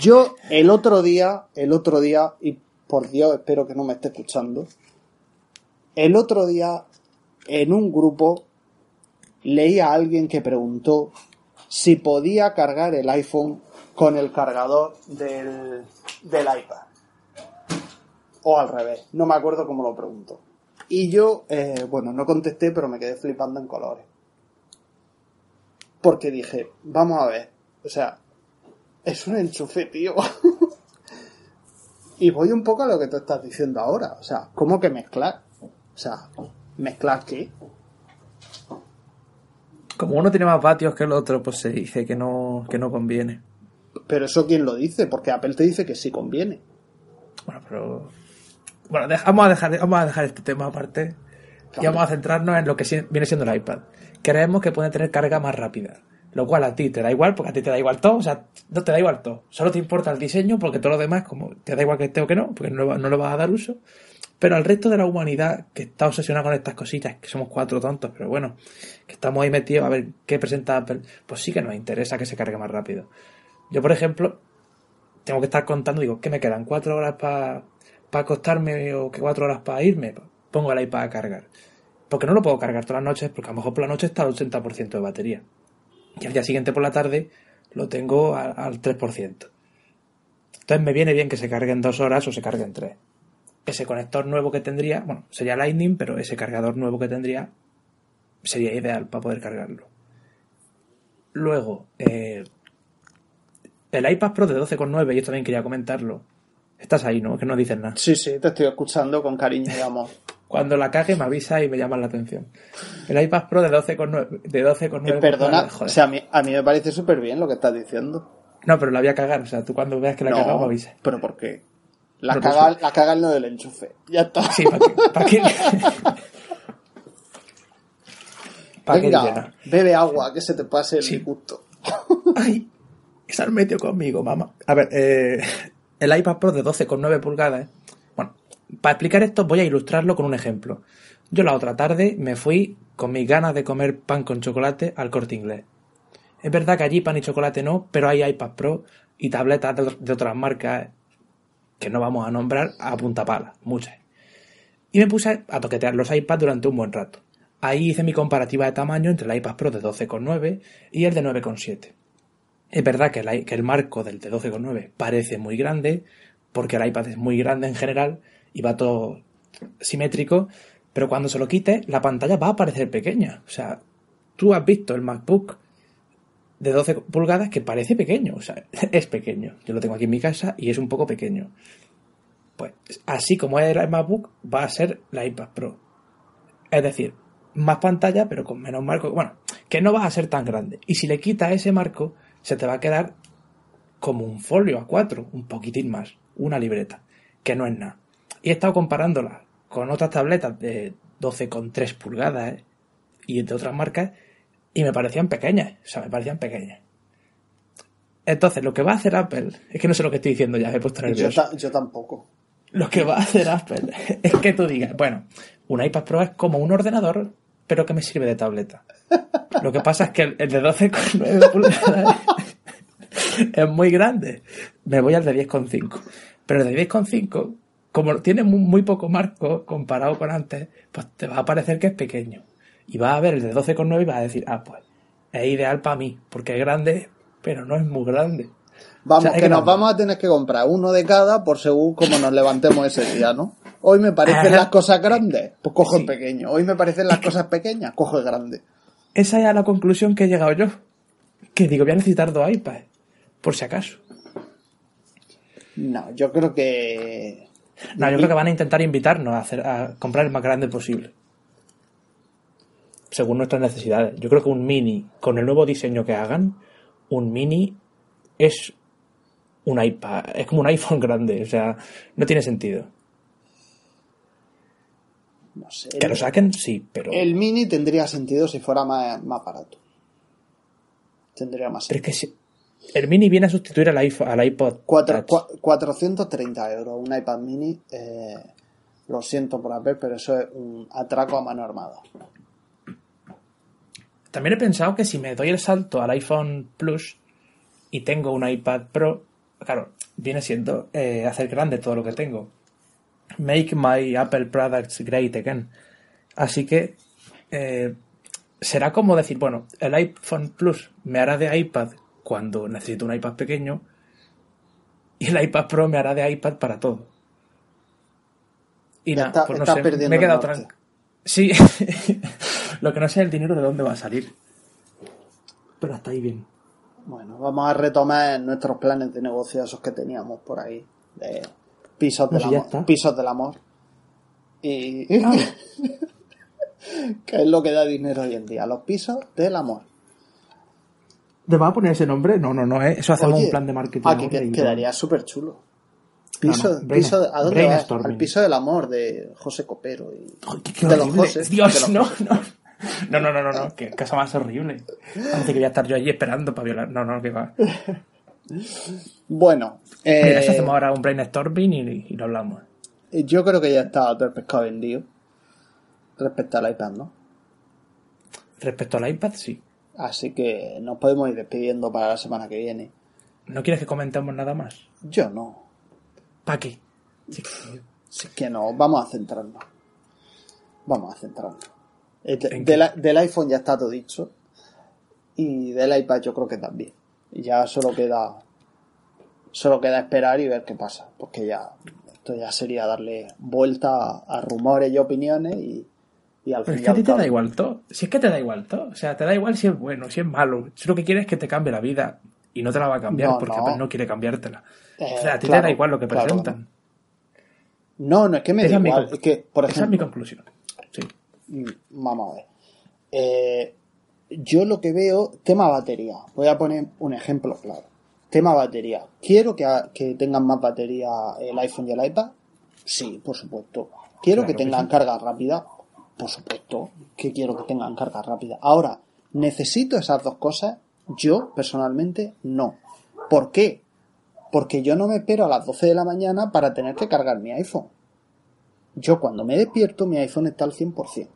[SPEAKER 2] yo el otro día, el otro día, y por Dios espero que no me esté escuchando, el otro día en un grupo leí a alguien que preguntó si podía cargar el iPhone con el cargador del, del iPad. O al revés, no me acuerdo cómo lo preguntó. Y yo, eh, bueno, no contesté, pero me quedé flipando en colores. Porque dije, vamos a ver, o sea, es un enchufe, tío. y voy un poco a lo que tú estás diciendo ahora. O sea, ¿cómo que mezclar? O sea, ¿mezclar qué?
[SPEAKER 3] Como uno tiene más vatios que el otro, pues se dice que no, que no conviene.
[SPEAKER 2] Pero eso quién lo dice, porque Apple te dice que sí conviene.
[SPEAKER 3] Bueno, pero. Bueno, deja- vamos, a dejar, vamos a dejar este tema aparte y vamos a centrarnos en lo que viene siendo el iPad. Creemos que puede tener carga más rápida. Lo cual a ti te da igual, porque a ti te da igual todo. O sea, no te da igual todo. Solo te importa el diseño, porque todo lo demás, como te da igual que esté o que no, porque no, no le vas a dar uso. Pero al resto de la humanidad que está obsesionada con estas cositas, que somos cuatro tontos, pero bueno, que estamos ahí metidos a ver qué presenta Apple, pues sí que nos interesa que se cargue más rápido. Yo, por ejemplo, tengo que estar contando, digo, ¿qué me quedan? ¿Cuatro horas para acostarme o que cuatro horas para irme? Pongo el iPad a cargar. Porque no lo puedo cargar todas las noches, porque a lo mejor por la noche está al 80% de batería. Y al día siguiente por la tarde lo tengo a- al 3%. Entonces me viene bien que se cargue en dos horas o se cargue en tres. Ese conector nuevo que tendría, bueno, sería Lightning, pero ese cargador nuevo que tendría sería ideal para poder cargarlo. Luego, eh, el iPad Pro de 12,9, y esto también quería comentarlo. Estás ahí, ¿no? Que no dices nada.
[SPEAKER 2] Sí, sí, te estoy escuchando con cariño y amor.
[SPEAKER 3] Cuando la cague me avisa y me llaman la atención. El iPad Pro de 12,9. De 12,9
[SPEAKER 2] Eh, Perdona, o sea, a mí, a mí me parece súper bien lo que estás diciendo.
[SPEAKER 3] No, pero la voy a cagar. O sea, tú cuando veas que la he cagado me avisas.
[SPEAKER 2] pero ¿por qué? La
[SPEAKER 3] No,
[SPEAKER 2] caga, la caga en lo del enchufe. Ya está.
[SPEAKER 3] Sí, ¿para qué? ¿Para qué?
[SPEAKER 2] Bebe agua, que se te pase el
[SPEAKER 3] Sí.
[SPEAKER 2] gusto.
[SPEAKER 3] Ay, se han metido conmigo, mamá. A ver, eh, el iPad Pro de 12,9 pulgadas. Para explicar esto voy a ilustrarlo con un ejemplo. Yo la otra tarde me fui con mis ganas de comer pan con chocolate al corte inglés. Es verdad que allí pan y chocolate no, pero hay iPad Pro y tabletas de, otras marcas que no vamos a nombrar a punta pala, muchas. Y me puse a toquetear los iPads durante un buen rato. Ahí hice mi comparativa de tamaño entre el iPad Pro de 12,9 y el de 9,7. Es verdad que el, que el marco del de 12,9 parece muy grande, porque el iPad es muy grande en general y va todo simétrico, Pero cuando se lo quite, la pantalla va a parecer pequeña. O sea, tú has visto el MacBook de 12 pulgadas que parece pequeño. O sea, es pequeño. Yo lo tengo aquí en mi casa y es un poco pequeño. Pues así como es el MacBook, va a ser la iPad Pro. Es decir, más pantalla, pero con menos marco. Bueno, que no va a ser tan grande. Y si le quitas ese marco, se te va a quedar como un folio A4, un poquitín más, una libreta, que no es nada. Y he estado comparándola con otras tabletas de 12,3 pulgadas ¿eh? y de otras marcas y me parecían pequeñas, o sea, me parecían pequeñas. Entonces, lo que va a hacer Apple, es que no sé lo que estoy diciendo ya, me he puesto nervioso.
[SPEAKER 2] Yo, yo tampoco.
[SPEAKER 3] Lo que va a hacer Apple es que tú digas, bueno, un iPad Pro es como un ordenador, pero que me sirve de tableta. Lo que pasa es que el, de 12,9 pulgadas es muy grande. Me voy al de 10,5. Pero el de 10,5, como tiene muy, poco marco comparado con antes, pues te va a parecer que es pequeño. Y va a ver el de 12,9 y va a decir, ah, pues es ideal para mí, porque es grande, pero no es muy grande.
[SPEAKER 2] Vamos, que nos vamos a tener que comprar uno de cada por según como nos levantemos ese día, ¿no? Hoy me parecen las cosas grandes, pues cojo el pequeño. Hoy me parecen las cosas pequeñas, cojo el grande.
[SPEAKER 3] Esa es la conclusión que he llegado yo. Que digo, voy a necesitar dos iPads, por si acaso.
[SPEAKER 2] No, yo creo que.
[SPEAKER 3] No, yo creo que van a intentar invitarnos a, hacer, a comprar el más grande posible. Según nuestras necesidades. Yo creo que un mini, con el nuevo diseño que hagan, un mini es un iPad, es como un iPhone grande, o sea, no tiene sentido.
[SPEAKER 2] No sé.
[SPEAKER 3] Que lo saquen, sí, pero.
[SPEAKER 2] El mini tendría sentido si fuera más, más barato. Tendría más
[SPEAKER 3] sentido. Pero es que si, el mini viene a sustituir al, iPhone, al iPod.
[SPEAKER 2] 430 euros, un iPad mini. Eh, lo siento por Apple, pero eso es un atraco a mano armada.
[SPEAKER 3] También he pensado que si me doy el salto al iPhone Plus y tengo un iPad Pro, claro, viene siendo eh, hacer grande todo lo que tengo. Make my Apple products great again. Así que eh, será como decir, bueno, el iPhone Plus me hará de iPad cuando necesito un iPad pequeño y el iPad Pro me hará de iPad para todo. Y nada, pues no sé, me he quedado tranquilo. Sí, lo que no sé es el dinero de dónde va a salir. Pero hasta ahí bien.
[SPEAKER 2] Bueno, vamos a retomar nuestros planes de negocio esos que teníamos por ahí. De pisos del amor. Pisos del amor. Y. Ah. ¿Qué es lo que da dinero hoy en día? Los pisos del amor.
[SPEAKER 3] ¿Te vas a poner ese nombre? No, no, no, ¿eh? eso hacemos un plan de marketing.
[SPEAKER 2] Aquí quedaría súper chulo. Piso, piso, ¿A dónde vas? Al piso del amor de José Copero. Y
[SPEAKER 3] de los José, Dios, no, no. No, no, no, no, no, qué cosa más horrible. Parece que voy a estar yo allí esperando para violar. No, no, que va.
[SPEAKER 2] Bueno.
[SPEAKER 3] Eh, Mira, eso hacemos ahora un brainstorming y, y lo hablamos.
[SPEAKER 2] Yo creo que ya está todo el pescado vendido. Respecto al iPad, ¿no?
[SPEAKER 3] Respecto al iPad, sí.
[SPEAKER 2] Así que nos podemos ir despidiendo para la semana que viene.
[SPEAKER 3] ¿No quieres que comentemos nada más?
[SPEAKER 2] Yo no.
[SPEAKER 3] ¿Para qué?
[SPEAKER 2] Sí, que no, vamos a centrarnos. Vamos a centrarnos. del iPhone ya está todo dicho. Y del iPad yo creo que también. Y ya solo queda. Solo queda esperar y ver qué pasa. Porque ya. Esto ya sería darle vuelta a rumores y opiniones y
[SPEAKER 3] pero es que a ti te da igual todo. Si es que te da igual todo. O sea, te da igual si es bueno, si es malo. Si lo que quieres es que te cambie la vida y no te la va a cambiar porque no. quiere cambiártela. o sea, a ti te da igual lo que presentan.
[SPEAKER 2] No, no es que me da igual. Es que, por ejemplo,
[SPEAKER 3] esa es mi conclusión. Sí.
[SPEAKER 2] Mm, vamos a ver. Eh, yo lo que veo, tema batería. Voy a poner un ejemplo claro. Tema batería. ¿Quiero que, que tengan más batería el iPhone y el iPad? Sí, por supuesto. ¿Quiero que tengan carga rápida? Por supuesto que quiero que tengan carga rápida. Ahora, ¿necesito esas dos cosas? Yo, personalmente, no. ¿Por qué? Porque yo no me espero a las 12 de la mañana para tener que cargar mi iPhone. Yo cuando me despierto mi iPhone está al 100%.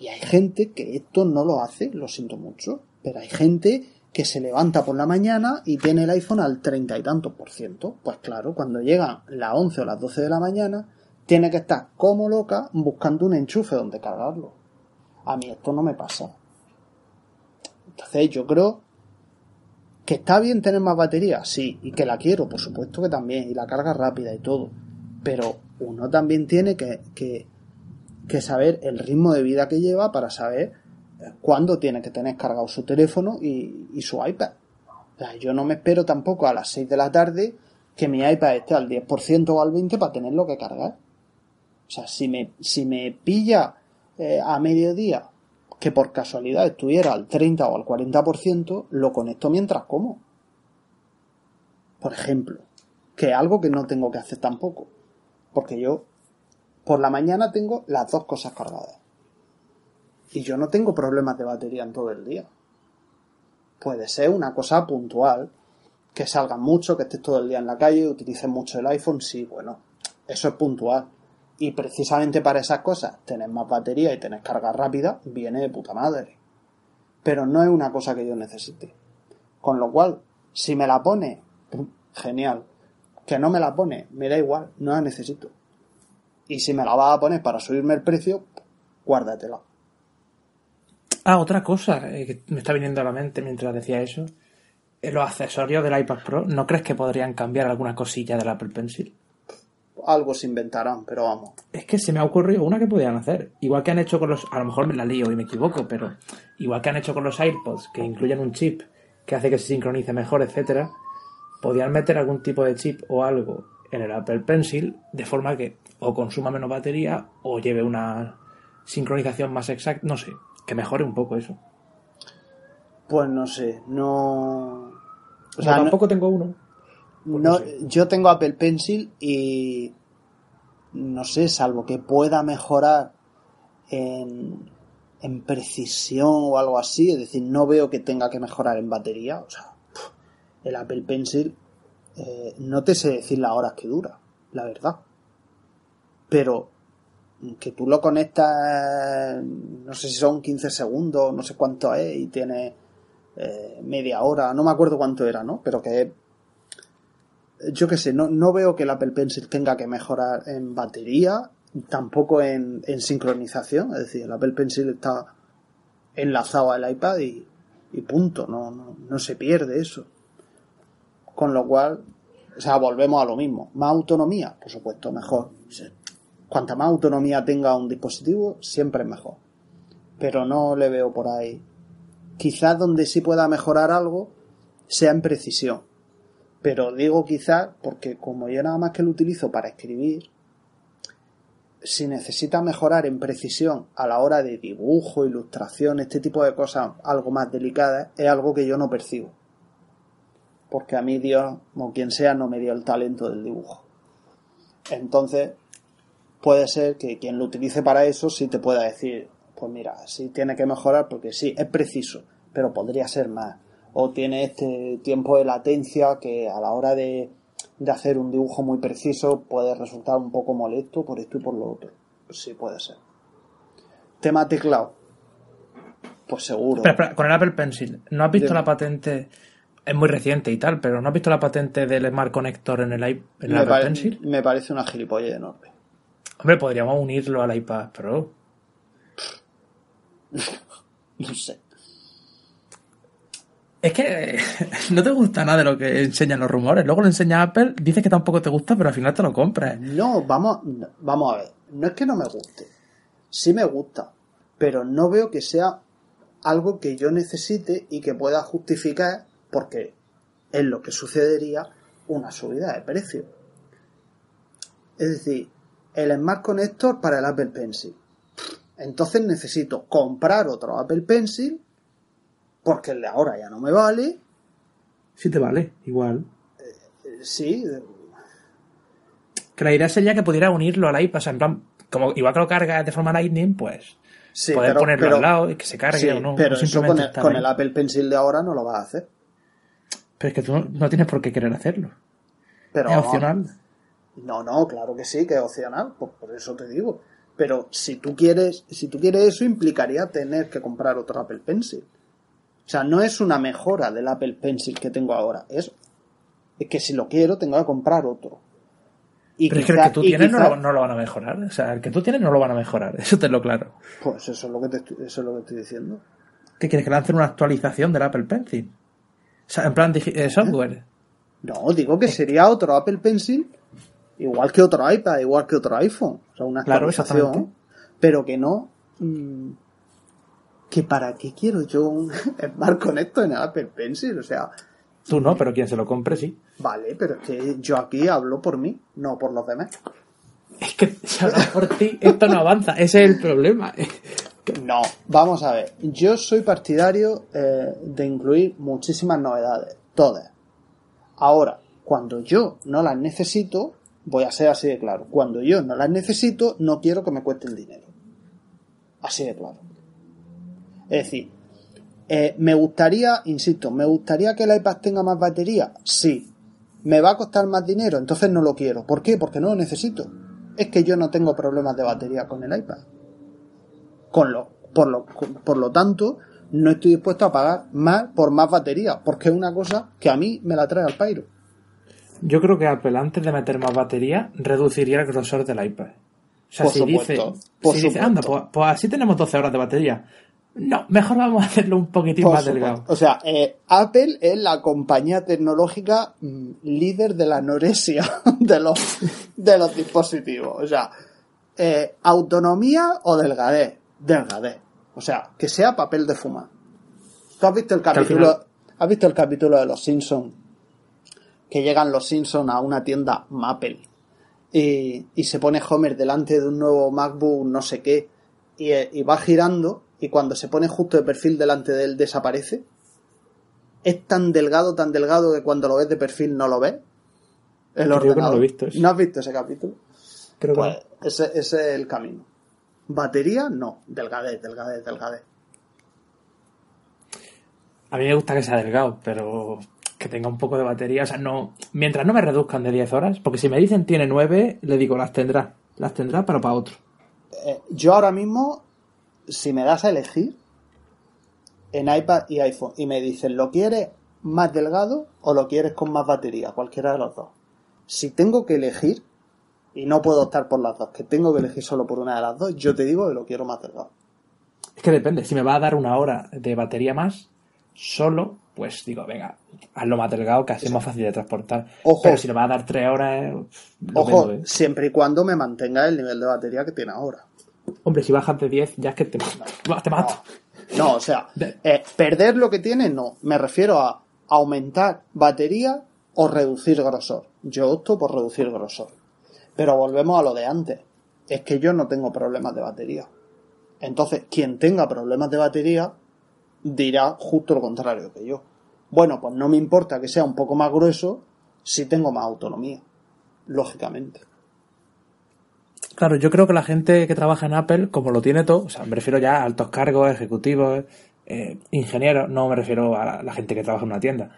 [SPEAKER 2] Y hay gente que esto no lo hace, lo siento mucho, pero hay gente que se levanta por la mañana y tiene el iPhone al 30 y tantos por ciento. Pues claro, cuando llegan las 11 o las 12 de la mañana, tiene que estar como loca buscando un enchufe donde cargarlo. A mí esto no me pasa. Entonces yo creo que está bien tener más batería, sí, y que la quiero, por supuesto que también, y la carga rápida y todo. Pero uno también tiene que, saber el ritmo de vida que lleva para saber eh, cuándo tiene que tener cargado su teléfono y, y su iPad. O sea, yo no me espero tampoco a las 6 de la tarde que mi iPad esté al 10% o al 20% para tenerlo que cargar. O sea, si me, si me pilla eh, a mediodía que por casualidad estuviera al 30 o al 40%, lo conecto mientras como. Por ejemplo, que es algo que no tengo que hacer tampoco. Porque yo por la mañana tengo las dos cosas cargadas. Y yo no tengo problemas de batería en todo el día. Puede ser una cosa puntual, que salgan mucho, que estés todo el día en la calle, utilices mucho el iPhone, sí, bueno, eso es puntual. Y precisamente para esas cosas, tener más batería y tener carga rápida, viene de puta madre. Pero no es una cosa que yo necesite. Con lo cual, si me la pone, genial. Que no me la pone, me da igual, no la necesito. Y si me la vas a poner para subirme el precio, guárdatela.
[SPEAKER 3] Ah, otra cosa eh, que me está viniendo a la mente mientras decía eso. Eh, Los accesorios del iPad Pro, ¿no crees que podrían cambiar alguna cosilla del Apple Pencil?
[SPEAKER 2] Algo se inventarán, pero vamos.
[SPEAKER 3] Es que se me ha ocurrido una que podían hacer. Igual que han hecho con los. A lo mejor me la lío y me equivoco, pero. Igual que han hecho con los AirPods, que incluyen un chip que hace que se sincronice mejor, etcétera. Podían meter algún tipo de chip o algo en el Apple Pencil de forma que o consuma menos batería o lleve una sincronización más exacta. No sé, que mejore un poco eso.
[SPEAKER 2] Pues no sé, no.
[SPEAKER 3] O sea, tampoco tengo uno.
[SPEAKER 2] No, yo tengo Apple Pencil y no sé, salvo que pueda mejorar en, en precisión o algo así, es decir, no veo que tenga que mejorar en batería, o sea, el Apple Pencil eh, no te sé decir las horas que dura, la verdad. Pero que tú lo conectas, no sé si son 15 segundos, no sé cuánto es, y tiene eh, media hora, no me acuerdo cuánto era, ¿no? Pero que yo qué sé, no, no veo que el Apple Pencil tenga que mejorar en batería, tampoco en, en sincronización, es decir, el Apple Pencil está enlazado al iPad y, punto, no, no, no se pierde eso. Con lo cual, o sea, volvemos a lo mismo. Más autonomía, por supuesto, mejor. Cuanta más autonomía tenga un dispositivo, siempre es mejor. Pero no le veo por ahí. Quizás donde sí pueda mejorar algo sea en precisión. Pero digo quizás porque como yo nada más que lo utilizo para escribir, si necesita mejorar en precisión a la hora de dibujo, ilustración, este tipo de cosas algo más delicadas, es algo que yo no percibo porque a mí Dios, o quien sea, no me dio el talento del dibujo. Entonces, puede ser que quien lo utilice para eso sí te pueda decir, pues mira, sí tiene que mejorar porque sí, es preciso, pero podría ser más. O tiene este tiempo de latencia que a la hora de, de hacer un dibujo muy preciso puede resultar un poco molesto por esto y por lo otro. Sí, puede ser. Tema teclado. Pues seguro.
[SPEAKER 3] Espera, espera, con el Apple Pencil, ¿no has visto la patente? Es muy reciente y tal, pero ¿no has visto la patente del Smart Connector en el, en el
[SPEAKER 2] me,
[SPEAKER 3] Apple
[SPEAKER 2] pare-
[SPEAKER 3] Pencil?
[SPEAKER 2] me parece una gilipollez enorme.
[SPEAKER 3] Hombre, podríamos unirlo al iPad Pro.
[SPEAKER 2] No sé.
[SPEAKER 3] Es que no te gusta nada de lo que enseñan los rumores. Luego lo enseña Apple, dices que tampoco te gusta, pero al final te lo compras.
[SPEAKER 2] No, vamos, vamos a ver. No es que no me guste. Sí me gusta. Pero no veo que sea algo que yo necesite y que pueda justificar porque es lo que sucedería una subida de precio. Es decir, el Smart Connector para el Apple Pencil. Entonces necesito comprar otro Apple Pencil porque el de ahora ya no me vale.
[SPEAKER 3] Sí te vale, igual.
[SPEAKER 2] Eh, Sí,
[SPEAKER 3] Que la idea sería que pudiera unirlo al iPad. O sea, en plan, como igual que lo cargas de forma Lightning, pues
[SPEAKER 2] sí
[SPEAKER 3] poder
[SPEAKER 2] pero-
[SPEAKER 3] ponerlo
[SPEAKER 2] pero-
[SPEAKER 3] al lado y que se cargue
[SPEAKER 2] sí,
[SPEAKER 3] o no.
[SPEAKER 2] pero
[SPEAKER 3] o
[SPEAKER 2] eso con, el, con Apple Pencil de ahora no lo vas a hacer.
[SPEAKER 3] Pero es que tú no, no tienes por qué querer hacerlo.
[SPEAKER 2] Pero
[SPEAKER 3] es opcional.
[SPEAKER 2] No, no, claro que sí, que es opcional, pues por eso te digo. Pero si tú quieres, si tú quieres eso, implicaría tener que comprar otro Apple Pencil. O sea, no es una mejora del Apple Pencil que tengo ahora. Es, que si lo quiero, tengo que comprar otro. Y
[SPEAKER 3] Pero es que el que tú tienes no lo, no lo van a mejorar. O sea, el que tú tienes no lo van a mejorar. Eso te lo claro.
[SPEAKER 2] Pues eso es lo que te estoy, eso es lo que estoy diciendo.
[SPEAKER 3] ¿Qué quieres que lancen una actualización del Apple Pencil? O sea, en plan digi- eh, software.
[SPEAKER 2] No, digo que sería otro Apple Pencil, igual que otro iPad, igual que otro iPhone. O sea, una
[SPEAKER 3] Claro,
[SPEAKER 2] actualización. pero que no. mm, que para qué quiero yo un Smart con esto en el Apple Pencil, o sea,
[SPEAKER 3] Tú no, pero quien se lo compre sí.
[SPEAKER 2] vale, pero es que yo aquí hablo por mí, no por los demás.
[SPEAKER 3] Es que si hablas por ti, esto no avanza. Ese es el problema.
[SPEAKER 2] No, vamos a ver. Yo soy partidario eh, de incluir muchísimas novedades, todas. Ahora, cuando yo no las necesito, voy a ser así de claro. Cuando yo no las necesito, no quiero que me cuesten dinero. Así de claro. Es decir, eh, me gustaría, insisto, me gustaría que el iPad tenga más batería. Sí. ¿Me va a costar más dinero? Entonces no lo quiero. ¿Por qué? Porque no lo necesito. Es que yo no tengo problemas de batería con el iPad. Con lo, por, lo, por lo tanto, no estoy dispuesto a pagar más por más batería, porque es una cosa que a mí me la trae al pairo.
[SPEAKER 3] Yo creo que Apple, antes de meter más batería, reduciría el grosor del iPad. O sea,
[SPEAKER 2] Por
[SPEAKER 3] si dice,
[SPEAKER 2] por
[SPEAKER 3] si dice, anda, pues, pues así tenemos 12 horas de batería. No, mejor vamos a hacerlo un poquitín
[SPEAKER 2] Por
[SPEAKER 3] más
[SPEAKER 2] supuesto.
[SPEAKER 3] delgado.
[SPEAKER 2] O sea, eh, Apple es la compañía tecnológica mm, líder de la anorexia de los, de los dispositivos. O sea, eh, autonomía o delgadez. Delgadez. O sea, que sea papel de fumar. ¿Tú has visto el capítulo, has visto el capítulo de los Simpsons? Que llegan los Simpsons a una tienda Maple y, y se pone Homer delante de un nuevo MacBook no sé qué y, eh, y va girando y cuando se pone justo de perfil delante de él desaparece. Es tan delgado, tan delgado que cuando lo ves de perfil no lo ves. El
[SPEAKER 3] Creo que no lo he visto eso.
[SPEAKER 2] ¿No has visto ese capítulo?
[SPEAKER 3] Creo que
[SPEAKER 2] Pues ese, ese es el camino. Batería, no. Delgadez, delgadez, delgadez.
[SPEAKER 3] A mí me gusta que sea delgado, pero que tenga un poco de batería. O sea, no. Mientras no me reduzcan de 10 horas, porque si me dicen tiene 9, le digo las tendrá. Las tendrá, pero para otro.
[SPEAKER 2] Eh, yo ahora mismo, si me das a elegir en iPad y iPhone y me dicen, ¿lo quieres más delgado o lo quieres con más batería? Cualquiera de los dos. Si tengo que elegir, y no puedo optar por las dos, que tengo que elegir solo por una de las dos, yo te digo que lo quiero más delgado.
[SPEAKER 3] Es que depende. Si me va a dar una hora de batería más, solo, pues digo, venga, hazlo más delgado, que así es más fácil de transportar.
[SPEAKER 2] Ojo.
[SPEAKER 3] Pero si me va a dar 3 horas, eh, lo
[SPEAKER 2] Ojo,
[SPEAKER 3] vendo, ¿eh?
[SPEAKER 2] siempre y cuando me mantenga el nivel de batería que tiene ahora.
[SPEAKER 3] Hombre, si bajas de 10, ya es que te. Te mato.
[SPEAKER 2] No, o sea, eh, perder lo que tiene, no. Me refiero a aumentar batería o reducir grosor. Yo opto por reducir grosor. Pero volvemos a lo de antes. Es que yo no tengo problemas de batería. Entonces, quien tenga problemas de batería dirá justo lo contrario que yo. Bueno, pues no me importa que sea un poco más grueso si tengo más autonomía. Lógicamente.
[SPEAKER 3] Claro, yo creo que la gente que trabaja en Apple, como lo tiene todo, o sea, me refiero ya a altos cargos, ejecutivos, eh, ingenieros, no me refiero a la, gente que trabaja en una tienda.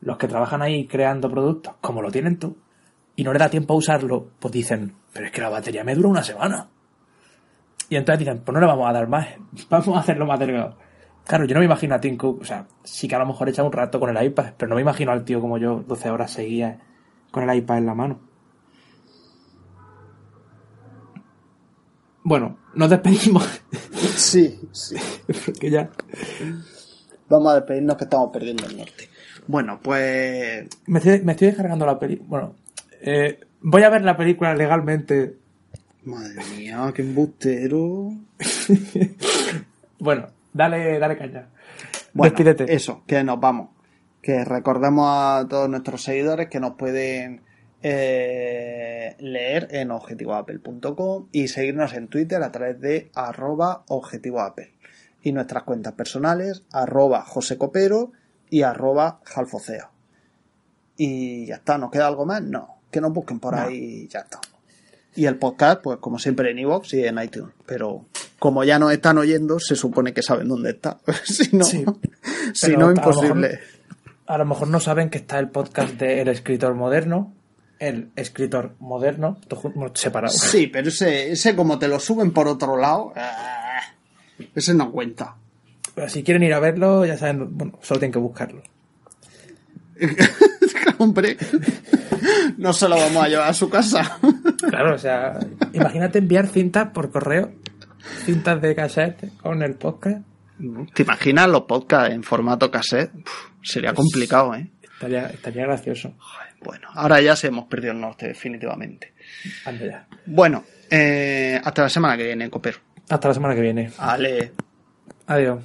[SPEAKER 3] Los que trabajan ahí creando productos, como lo tienen tú, y no le da tiempo a usarlo, pues dicen, pero es que la batería me dura una semana. Y entonces dicen, pues no le vamos a dar más, vamos a hacerlo más delgado. Claro, yo no me imagino a Tim Cook, o sea, sí que a lo mejor echa un rato con el iPad, pero no me imagino al tío como yo, 12 horas seguidas con el iPad en la mano. Bueno, nos despedimos.
[SPEAKER 2] Sí, sí.
[SPEAKER 3] Porque ya.
[SPEAKER 2] Vamos a despedirnos que estamos perdiendo el norte. Bueno, pues
[SPEAKER 3] Me estoy, me estoy descargando la película. Bueno, eh, voy a ver la película legalmente.
[SPEAKER 2] Madre mía, qué embustero.
[SPEAKER 3] Bueno, dale, dale caña.
[SPEAKER 2] Bueno,
[SPEAKER 3] Despídete.
[SPEAKER 2] eso, que nos vamos. Que recordemos a todos nuestros seguidores que nos pueden eh, leer en objetivoapple.com y seguirnos en Twitter a través de arroba objetivoapple. Y nuestras cuentas personales, arroba josecopero y arroba jalfocea. Y ya está, ¿nos queda algo más? No, que nos busquen por
[SPEAKER 3] No.
[SPEAKER 2] ahí y ya está. Y el podcast, pues como siempre en iVoox y en iTunes. Pero como ya nos están oyendo, se supone que saben dónde está. si no,
[SPEAKER 3] Sí.
[SPEAKER 2] si no,
[SPEAKER 3] a lo
[SPEAKER 2] imposible.
[SPEAKER 3] mejor- A lo mejor no saben que está el podcast de El escritor moderno. El escritor moderno, separado.
[SPEAKER 2] Sí, pero ese, ese como te lo suben por otro lado, eh, ese no cuenta.
[SPEAKER 3] Pero si quieren ir a verlo, ya saben, bueno, solo tienen que buscarlo.
[SPEAKER 2] Hombre, no se lo vamos a llevar a su casa.
[SPEAKER 3] Claro, o sea, imagínate enviar cintas por correo, cintas de cassette con el podcast.
[SPEAKER 2] ¿Te imaginas los podcasts en formato cassette? Uf, sería complicado, ¿eh?
[SPEAKER 3] Estaría, estaría gracioso.
[SPEAKER 2] Bueno, ahora ya se hemos perdido el norte, definitivamente.
[SPEAKER 3] Anda ya.
[SPEAKER 2] Bueno, eh, hasta la semana que viene, copero.
[SPEAKER 3] Hasta la semana que viene.
[SPEAKER 2] Ale.
[SPEAKER 3] Adiós.